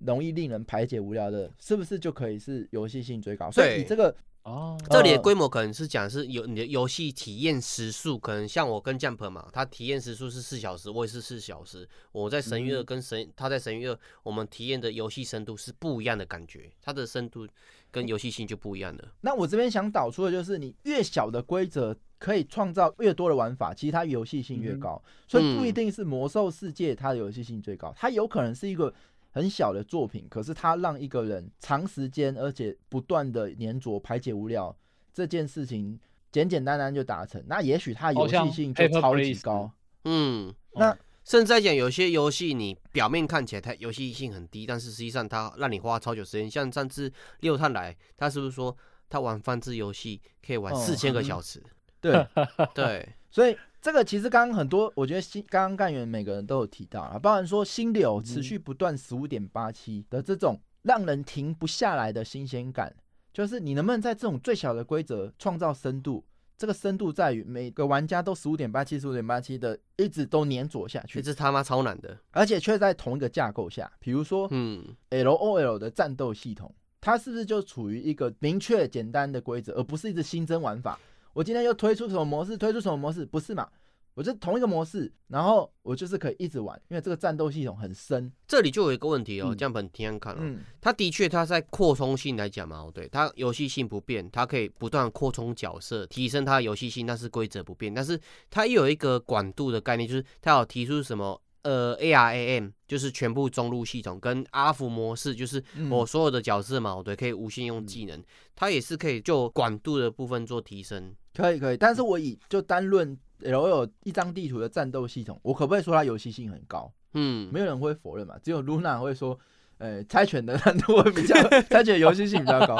容易令人排解无聊的，是不是就可以是游戏性最高？所以你这个。哦，这里的规模可能是讲是有你的游戏体验时速，可能像我跟 Jump 嘛，他体验时速是四小时，我也是四小时。我在神域二跟神，他在神域二，我们体验的游戏深度是不一样的感觉，它的深度跟游戏性就不一样的。那我这边想导出的就是，你越小的规则可以创造越多的玩法，其实它游戏性越高，所以不一定是魔兽世界它的游戏性最高，它有可能是一个。很小的作品，可是它让一个人长时间而且不断的粘着排解无聊这件事情简简单单就达成，那也许它游戏性就超级高。嗯，那甚至在讲有些游戏你表面看起来它游戏性很低，但是实际上它让你花超久时间。像上次六探来，他是不是说他玩翻制游戏可以玩四千个小时？对 [LAUGHS] 对，所以。这个其实刚刚很多，我觉得新刚刚干员每个人都有提到啊，包含说新流持续不断十五点八七的这种让人停不下来的新鲜感，就是你能不能在这种最小的规则创造深度？这个深度在于每个玩家都十五点八七十五点八七的一直都粘着下去，这他妈超难的，而且却在同一个架构下，比如说嗯，L O L 的战斗系统，它是不是就处于一个明确简单的规则，而不是一直新增玩法？我今天又推出什么模式？推出什么模式？不是嘛？我是同一个模式，然后我就是可以一直玩，因为这个战斗系统很深。这里就有一个问题哦，这样本体验看哦，它的确它在扩充性来讲嘛，对，它游戏性不变，它可以不断扩充角色，提升它的游戏性，但是规则不变。但是它又有一个广度的概念，就是它有提出什么呃 ARAM，就是全部中路系统跟阿福模式，就是我所有的角色嘛，对，可以无限用技能，它也是可以就广度的部分做提升。可以可以，但是我以就单论。L 有一张地图的战斗系统，我可不可以说它游戏性很高？嗯，没有人会否认嘛，只有 Luna 会说，呃，猜拳的难度会比较，[LAUGHS] 猜拳游戏性比较高。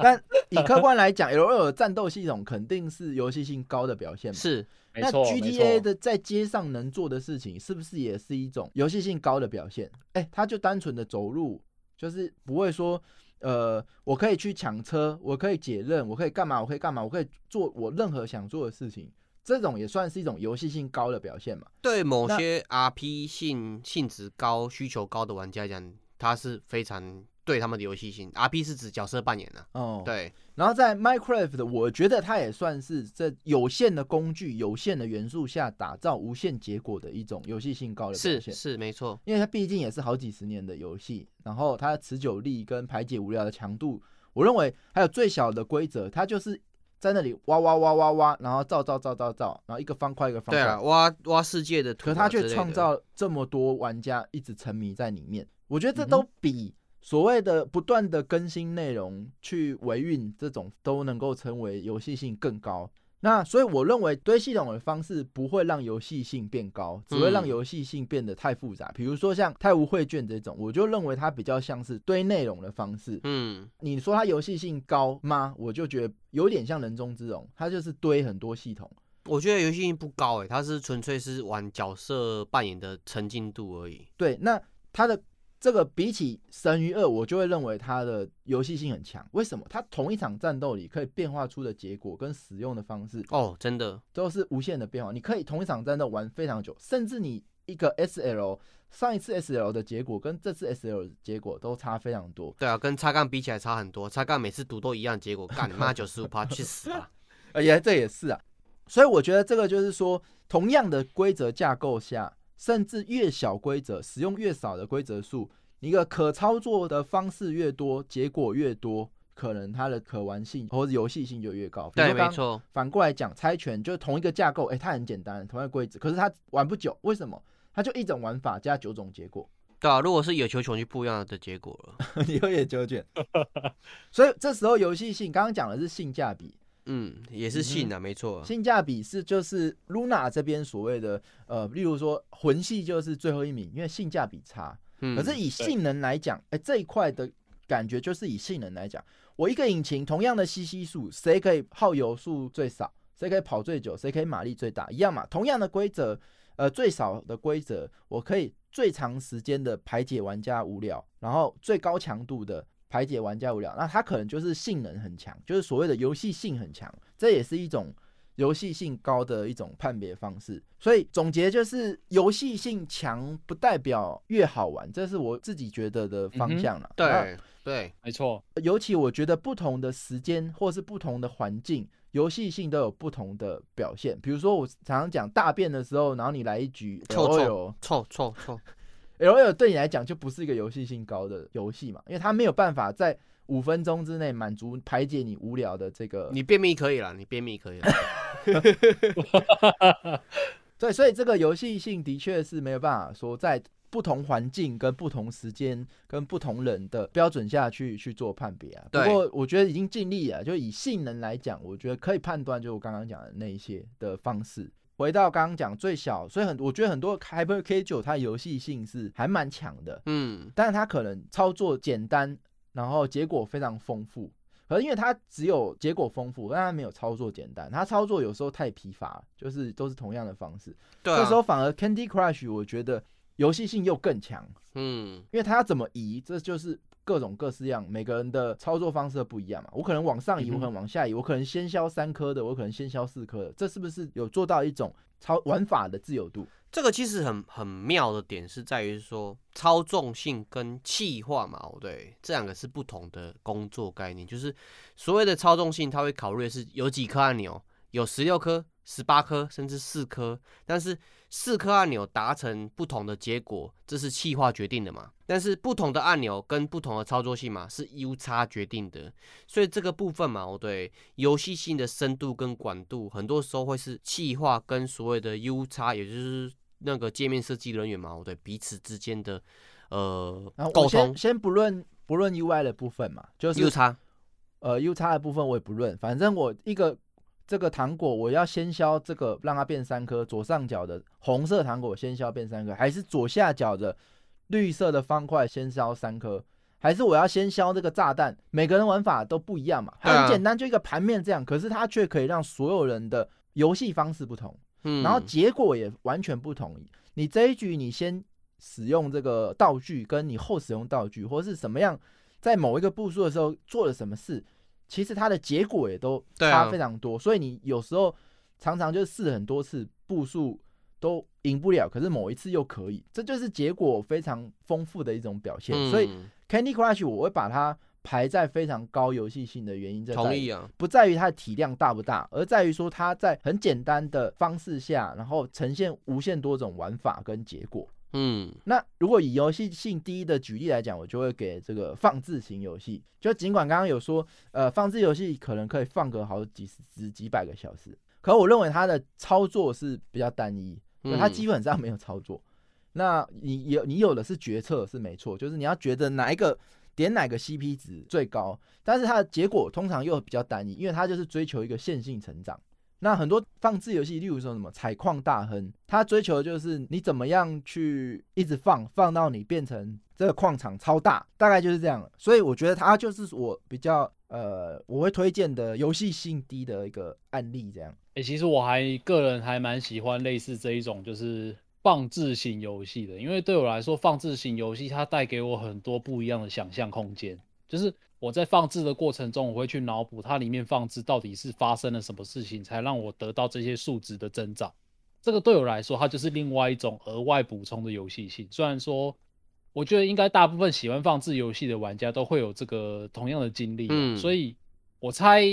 但以客观来讲，L 有战斗系统肯定是游戏性高的表现嘛？是，那 GTA 的在街上能做的事情，是不是也是一种游戏性高的表现？哎，他就单纯的走路，就是不会说，呃，我可以去抢车，我可以解任，我可以干嘛？我可以干嘛？我可以做我任何想做的事情。这种也算是一种游戏性高的表现嘛？对某些 RP 性性质高、需求高的玩家讲，它是非常对他们的游戏性。RP 是指角色扮演啊。哦，对。然后在 Minecraft，我觉得它也算是这有限的工具、有限的元素下打造无限结果的一种游戏性高的表现。是是没错，因为它毕竟也是好几十年的游戏，然后它的持久力跟排解无聊的强度，我认为还有最小的规则，它就是。在那里挖挖挖挖挖，然后造造造造造，然后一个方块一个方块，对啊，挖挖世界的，可它却创造这么多玩家一直沉迷在里面。我觉得这都比所谓的不断的更新内容去维运这种都能够成为游戏性更高。那所以我认为堆系统的方式不会让游戏性变高，只会让游戏性变得太复杂。比如说像太无绘卷这种，我就认为它比较像是堆内容的方式。嗯，你说它游戏性高吗？我就觉得有点像人中之龙，它就是堆很多系统。我觉得游戏性不高诶，它是纯粹是玩角色扮演的沉浸度而已。对，那它的。这个比起神鱼二，我就会认为它的游戏性很强。为什么？它同一场战斗里可以变化出的结果跟使用的方式哦，真的都是无限的变化。你可以同一场战斗玩非常久，甚至你一个 S L 上一次 S L 的结果跟这次 S L 结果都差非常多。对啊，跟叉杠比起来差很多。叉杠每次读都一样结果，干你妈九十五趴去死啊！[LAUGHS] 哎呀，这也是啊。所以我觉得这个就是说，同样的规则架构下。甚至越小规则，使用越少的规则数，一个可操作的方式越多，结果越多，可能它的可玩性或者游戏性就越高。对，没错。反过来讲，猜拳就是同一个架构，哎，它很简单，同样规则，可是它玩不久，为什么？它就一种玩法加九种结果。对啊，如果是野球拳就不一样的结果了。[LAUGHS] 你有野球卷，所以这时候游戏性，刚刚讲的是性价比。嗯，也是性啊，没错。性价比是就是 Luna 这边所谓的呃，例如说魂系就是最后一名，因为性价比差。嗯。可是以性能来讲，哎，这一块的感觉就是以性能来讲，我一个引擎同样的 CC 数，谁可以耗油数最少，谁可以跑最久，谁可以马力最大，一样嘛。同样的规则，呃，最少的规则，我可以最长时间的排解玩家无聊，然后最高强度的。排解玩家无聊，那它可能就是性能很强，就是所谓的游戏性很强，这也是一种游戏性高的一种判别方式。所以总结就是，游戏性强不代表越好玩，这是我自己觉得的方向了。对对，没错。尤其我觉得不同的时间或是不同的环境，游戏性都有不同的表现。比如说我常常讲大便的时候，然后你来一局臭臭臭臭臭。L L 对你来讲就不是一个游戏性高的游戏嘛，因为它没有办法在五分钟之内满足排解你无聊的这个。你便秘可以了，你便秘可以了。对，所以这个游戏性的确是没有办法说在不同环境、跟不同时间、跟不同人的标准下去去做判别啊。不过我觉得已经尽力了，就以性能来讲，我觉得可以判断，就我刚刚讲的那一些的方式。回到刚刚讲最小，所以很我觉得很多 Hyper K 九它游戏性是还蛮强的，嗯，但是它可能操作简单，然后结果非常丰富。可是因为它只有结果丰富，但它没有操作简单，它操作有时候太疲乏，就是都是同样的方式。对，这时候反而 Candy Crush 我觉得游戏性又更强，嗯，因为它要怎么移，这就是。各种各式样，每个人的操作方式不一样嘛。我可能往上移，我可能往下移，我可能先消三颗的，我可能先消四颗的。这是不是有做到一种操玩法的自由度？这个其实很很妙的点是在于说，操纵性跟气化嘛，对，这两个是不同的工作概念。就是所谓的操纵性，它会考虑的是有几颗按钮，有十六颗。十八颗甚至四颗，但是四颗按钮达成不同的结果，这是气化决定的嘛？但是不同的按钮跟不同的操作性嘛，是 U 差决定的。所以这个部分嘛，我对游戏性的深度跟广度，很多时候会是气化跟所谓的 U 差，也就是那个界面设计人员嘛，我对彼此之间的呃沟通。先不论不论 UI 的部分嘛，就是 U 差，呃 U 差的部分我也不论，反正我一个。这个糖果我要先削这个，让它变三颗。左上角的红色糖果先削变三颗，还是左下角的绿色的方块先削三颗？还是我要先削这个炸弹？每个人玩法都不一样嘛，很简单，就一个盘面这样。可是它却可以让所有人的游戏方式不同，嗯，然后结果也完全不同。你这一局你先使用这个道具，跟你后使用道具，或是什么样，在某一个步数的时候做了什么事？其实它的结果也都差非常多，所以你有时候常常就试很多次步数都赢不了，可是某一次又可以，这就是结果非常丰富的一种表现。所以 Candy Crush 我会把它排在非常高游戏性的原因在，同意啊，不在于它的体量大不大，而在于说它在很简单的方式下，然后呈现无限多种玩法跟结果。嗯，那如果以游戏性低的举例来讲，我就会给这个放置型游戏。就尽管刚刚有说，呃，放置游戏可能可以放个好几十、几百个小时，可我认为它的操作是比较单一，它基本上没有操作。那你有你有的是决策是没错，就是你要觉得哪一个点哪个 CP 值最高，但是它的结果通常又比较单一，因为它就是追求一个线性成长。那很多放置游戏，例如说什么采矿大亨，他追求的就是你怎么样去一直放，放到你变成这个矿场超大，大概就是这样。所以我觉得它就是我比较呃，我会推荐的游戏性低的一个案例。这样，哎，其实我还个人还蛮喜欢类似这一种就是放置型游戏的，因为对我来说，放置型游戏它带给我很多不一样的想象空间，就是。我在放置的过程中，我会去脑补它里面放置到底是发生了什么事情，才让我得到这些数值的增长。这个对我来说，它就是另外一种额外补充的游戏性。虽然说，我觉得应该大部分喜欢放置游戏的玩家都会有这个同样的经历。嗯，所以我猜，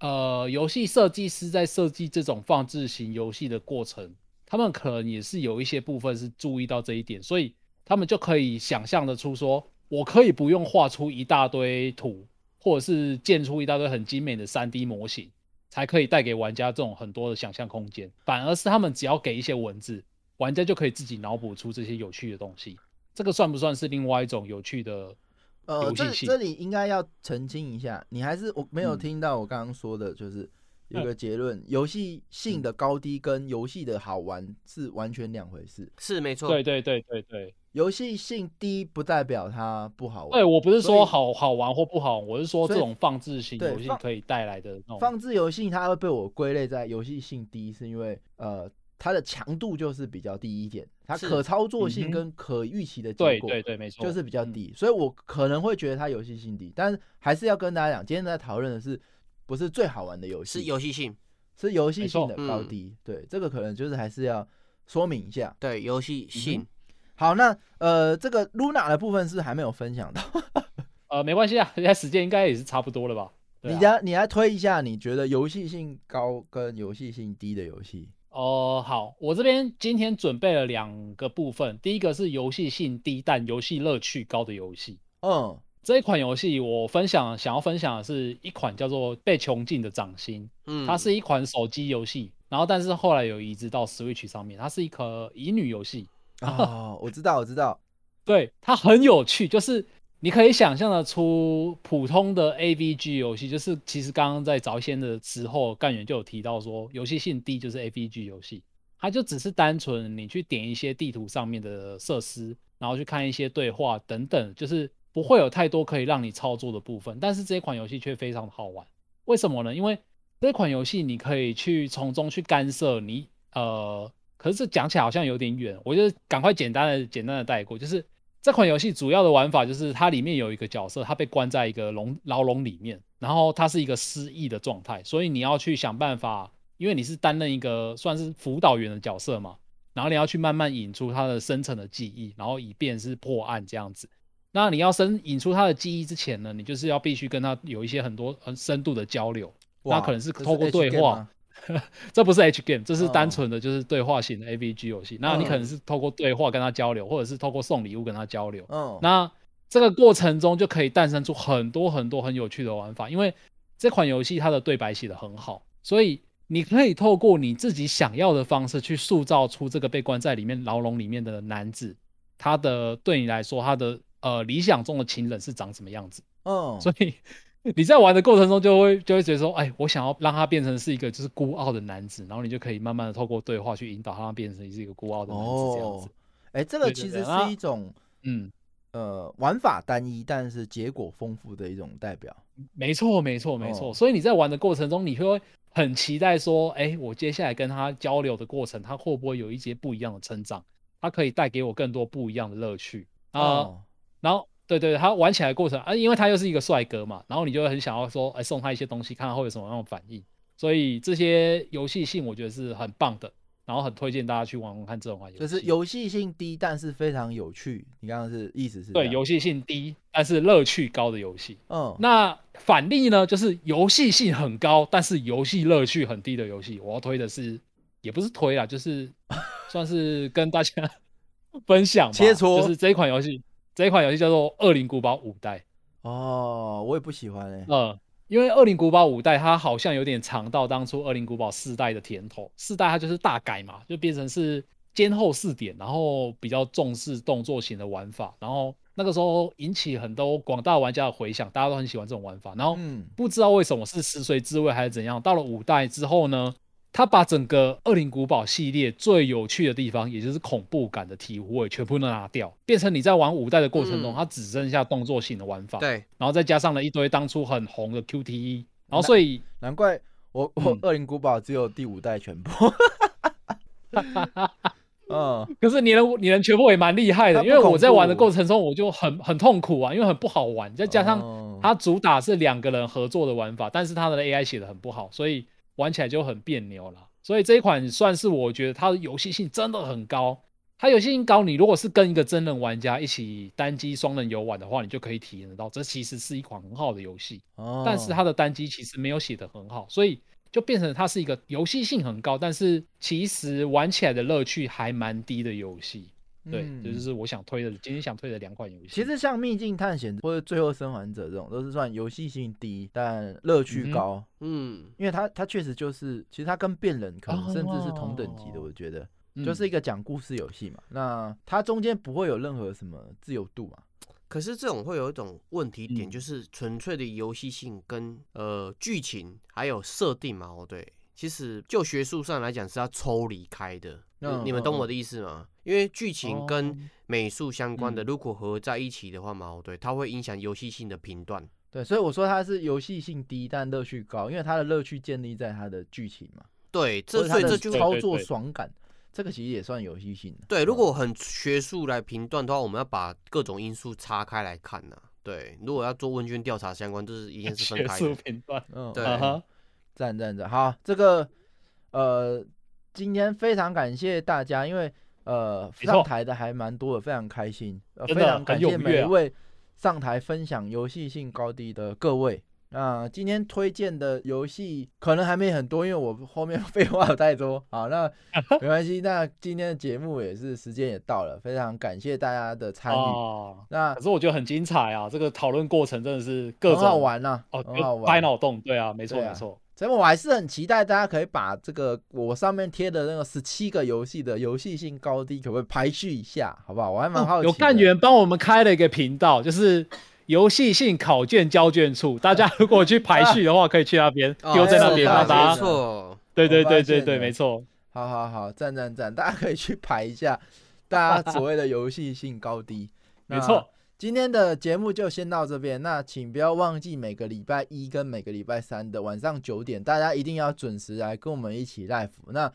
呃，游戏设计师在设计这种放置型游戏的过程，他们可能也是有一些部分是注意到这一点，所以他们就可以想象得出说。我可以不用画出一大堆图，或者是建出一大堆很精美的三 D 模型，才可以带给玩家这种很多的想象空间。反而是他们只要给一些文字，玩家就可以自己脑补出这些有趣的东西。这个算不算是另外一种有趣的游戏性？这里应该要澄清一下，你还是我没有听到我刚刚说的，就是有个结论：游戏性的高低跟游戏的好玩是完全两回事。是没错。对对对对对。游戏性低不代表它不好玩。对我不是说好好玩或不好，我是说这种放置型游戏可以带来的那种放置游戏，它会被我归类在游戏性低，是因为呃，它的强度就是比较低一点，它可操作性跟可预期的结果，对对对，没错，就是比较低。所以我可能会觉得它游戏性低，但是还是要跟大家讲，今天在讨论的是不是最好玩的游戏？是游戏性，是游戏性的高低。对，这个可能就是还是要说明一下。对，游戏性。好，那呃，这个 Luna 的部分是还没有分享到。[LAUGHS] 呃，没关系啊，现在时间应该也是差不多了吧？你来，你来推一下，你觉得游戏性高跟游戏性低的游戏？哦，好，我这边今天准备了两个部分，第一个是游戏性低但游戏乐趣高的游戏。嗯，这一款游戏我分享想要分享的是一款叫做《被穷尽的掌心》，嗯，它是一款手机游戏，然后但是后来有移植到 Switch 上面，它是一颗乙女游戏。哦，我知道，我知道，对，它很有趣，就是。你可以想象得出，普通的 AVG 游戏，就是其实刚刚在早先的时候，干员就有提到说，游戏性低就是 AVG 游戏，它就只是单纯你去点一些地图上面的设施，然后去看一些对话等等，就是不会有太多可以让你操作的部分。但是这款游戏却非常的好玩，为什么呢？因为这款游戏你可以去从中去干涉你，呃，可是讲起来好像有点远，我就赶快简单的简单的带过，就是。这款游戏主要的玩法就是它里面有一个角色，他被关在一个笼牢笼里面，然后他是一个失忆的状态，所以你要去想办法，因为你是担任一个算是辅导员的角色嘛，然后你要去慢慢引出他的深层的记忆，然后以便是破案这样子。那你要深引出他的记忆之前呢，你就是要必须跟他有一些很多很深度的交流，那可能是透过对话。[LAUGHS] 这不是 H game，这是单纯的就是对话型的 AVG 游戏。那你可能是透过对话跟他交流，或者是透过送礼物跟他交流。嗯，那这个过程中就可以诞生出很多很多很有趣的玩法。因为这款游戏它的对白写的很好，所以你可以透过你自己想要的方式去塑造出这个被关在里面牢笼里面的男子，他的对你来说，他的呃理想中的情人是长什么样子？嗯，所以。你在玩的过程中就会就会觉得说，哎，我想要让他变成是一个就是孤傲的男子，然后你就可以慢慢的透过对话去引导他变成是一个孤傲的男子这样子。哎，这个其实是一种嗯呃玩法单一，但是结果丰富的一种代表。没错，没错，没错。所以你在玩的过程中，你会很期待说，哎，我接下来跟他交流的过程，他会不会有一些不一样的成长？他可以带给我更多不一样的乐趣啊，然后。对对，他玩起来过程啊，因为他又是一个帅哥嘛，然后你就会很想要说，哎，送他一些东西，看他会有什么样的反应。所以这些游戏性我觉得是很棒的，然后很推荐大家去玩玩看这种玩游戏。就是游戏性低，但是非常有趣。你刚刚是意思是？对，游戏性低，但是乐趣高的游戏。嗯，那反例呢，就是游戏性很高，但是游戏乐趣很低的游戏。我要推的是，也不是推啦，就是算是跟大家 [LAUGHS] 分享切磋，就是这一款游戏。这一款游戏叫做《恶灵古堡五代》哦，我也不喜欢哎，嗯，因为《恶灵古堡五代》它好像有点尝到当初《恶灵古堡四代》的甜头，四代它就是大改嘛，就变成是肩后四点，然后比较重视动作型的玩法，然后那个时候引起很多广大玩家的回响，大家都很喜欢这种玩法，然后不知道为什么是食髓知味还是怎样，到了五代之后呢？他把整个《恶灵古堡》系列最有趣的地方，也就是恐怖感的体醐味全部都拿掉，变成你在玩五代的过程中，它只剩下动作性的玩法。对，然后再加上了一堆当初很红的 QTE，然后所以难怪我我《恶灵古堡》只有第五代全部。[LAUGHS] 嗯，可是你能你能全部也蛮厉害的，因为我在玩的过程中我就很很痛苦啊，因为很不好玩，再加上它主打是两个人合作的玩法，但是它的 AI 写的很不好，所以。玩起来就很别扭了，所以这一款算是我觉得它的游戏性真的很高。它游戏性高，你如果是跟一个真人玩家一起单机双人游玩的话，你就可以体验得到，这其实是一款很好的游戏。哦。但是它的单机其实没有写的很好，所以就变成它是一个游戏性很高，但是其实玩起来的乐趣还蛮低的游戏。对，这就是我想推的，今天想推的两款游戏。其实像《秘境探险》或者《最后生还者》这种，都是算游戏性低，但乐趣高。嗯，因为它它确实就是，其实它跟变人可能甚至是同等级的，我觉得就是一个讲故事游戏嘛。那它中间不会有任何什么自由度嘛？可是这种会有一种问题点，就是纯粹的游戏性跟呃剧情还有设定嘛？哦，对。其实就学术上来讲是要抽离开的，你们懂我的意思吗？因为剧情跟美术相关的，如果合在一起的话嘛，对，它会影响游戏性的评断。对，所以我说它是游戏性低，但乐趣高，因为它的乐趣建立在它的剧情嘛。对，这所以这就操作爽感。这个其实也算游戏性。对，如果很学术来评断的话，我们要把各种因素拆开来看呢。对，如果要做问卷调查相关，就是一定是分开的。学术评断，嗯，对，赞赞赞。好，这个呃，今天非常感谢大家，因为呃上台的还蛮多的，非常开心，非常感谢每一位上台分享游戏性高低的各位。那今天推荐的游戏可能还没很多，因为我后面 [LAUGHS] 废话有太多。好，那 [LAUGHS] 没关系。那今天的节目也是时间也到了，非常感谢大家的参与。哦那可是我觉得很精彩啊，这个讨论过程真的是各种好玩呐，哦，很好玩，拍脑洞。对啊，没错没错。所以我还是很期待大家可以把这个我上面贴的那个十七个游戏的游戏性高低，可不可以排序一下，好不好？我还蛮好奇。有干员帮我们开了一个频道，就是。游戏性考卷交卷处，大家如果去排序的话，可以去那边 [LAUGHS] 丢在那边，大家。没错，对对对对对，没错。好好好，赞赞赞，大家可以去排一下，大家所谓的游戏性高低。[LAUGHS] 没错，今天的节目就先到这边。那请不要忘记每个礼拜一跟每个礼拜三的晚上九点，大家一定要准时来跟我们一起 live。那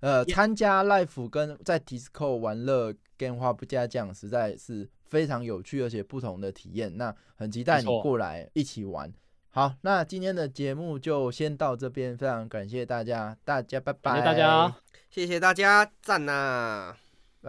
呃，参加 live 跟在 Discord 玩乐，电话不加酱，实在是。非常有趣而且不同的体验，那很期待你过来一起玩。好，那今天的节目就先到这边，非常感谢大家，大家拜拜，谢谢大家，谢谢大家，赞呐，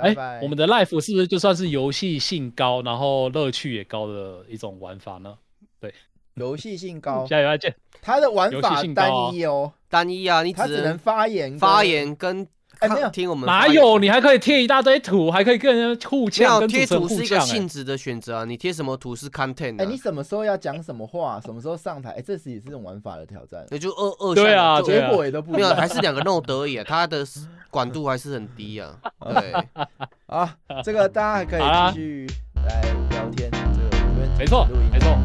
拜拜。我们的 life 是不是就算是游戏性高，然后乐趣也高的一种玩法呢？对，游戏性高，[LAUGHS] 加油再见。它的玩法单一哦，单一啊，你只能发言，发言跟。哎，没有听我们哪有？你还可以贴一大堆图，还可以跟人互呛。贴图是一个性质的选择啊，你贴什么图是 content。哎，你什么时候要讲什么话，什么时候上台？哎，这是也是这种玩法的挑战。那就二二对啊，结果也都不没有，还是两个弄得已啊，他的管度还是很低啊。[LAUGHS] 对，啊，这个大家还可以继续来聊天。这个没错，没错。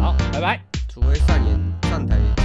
好，拜拜。除非善言。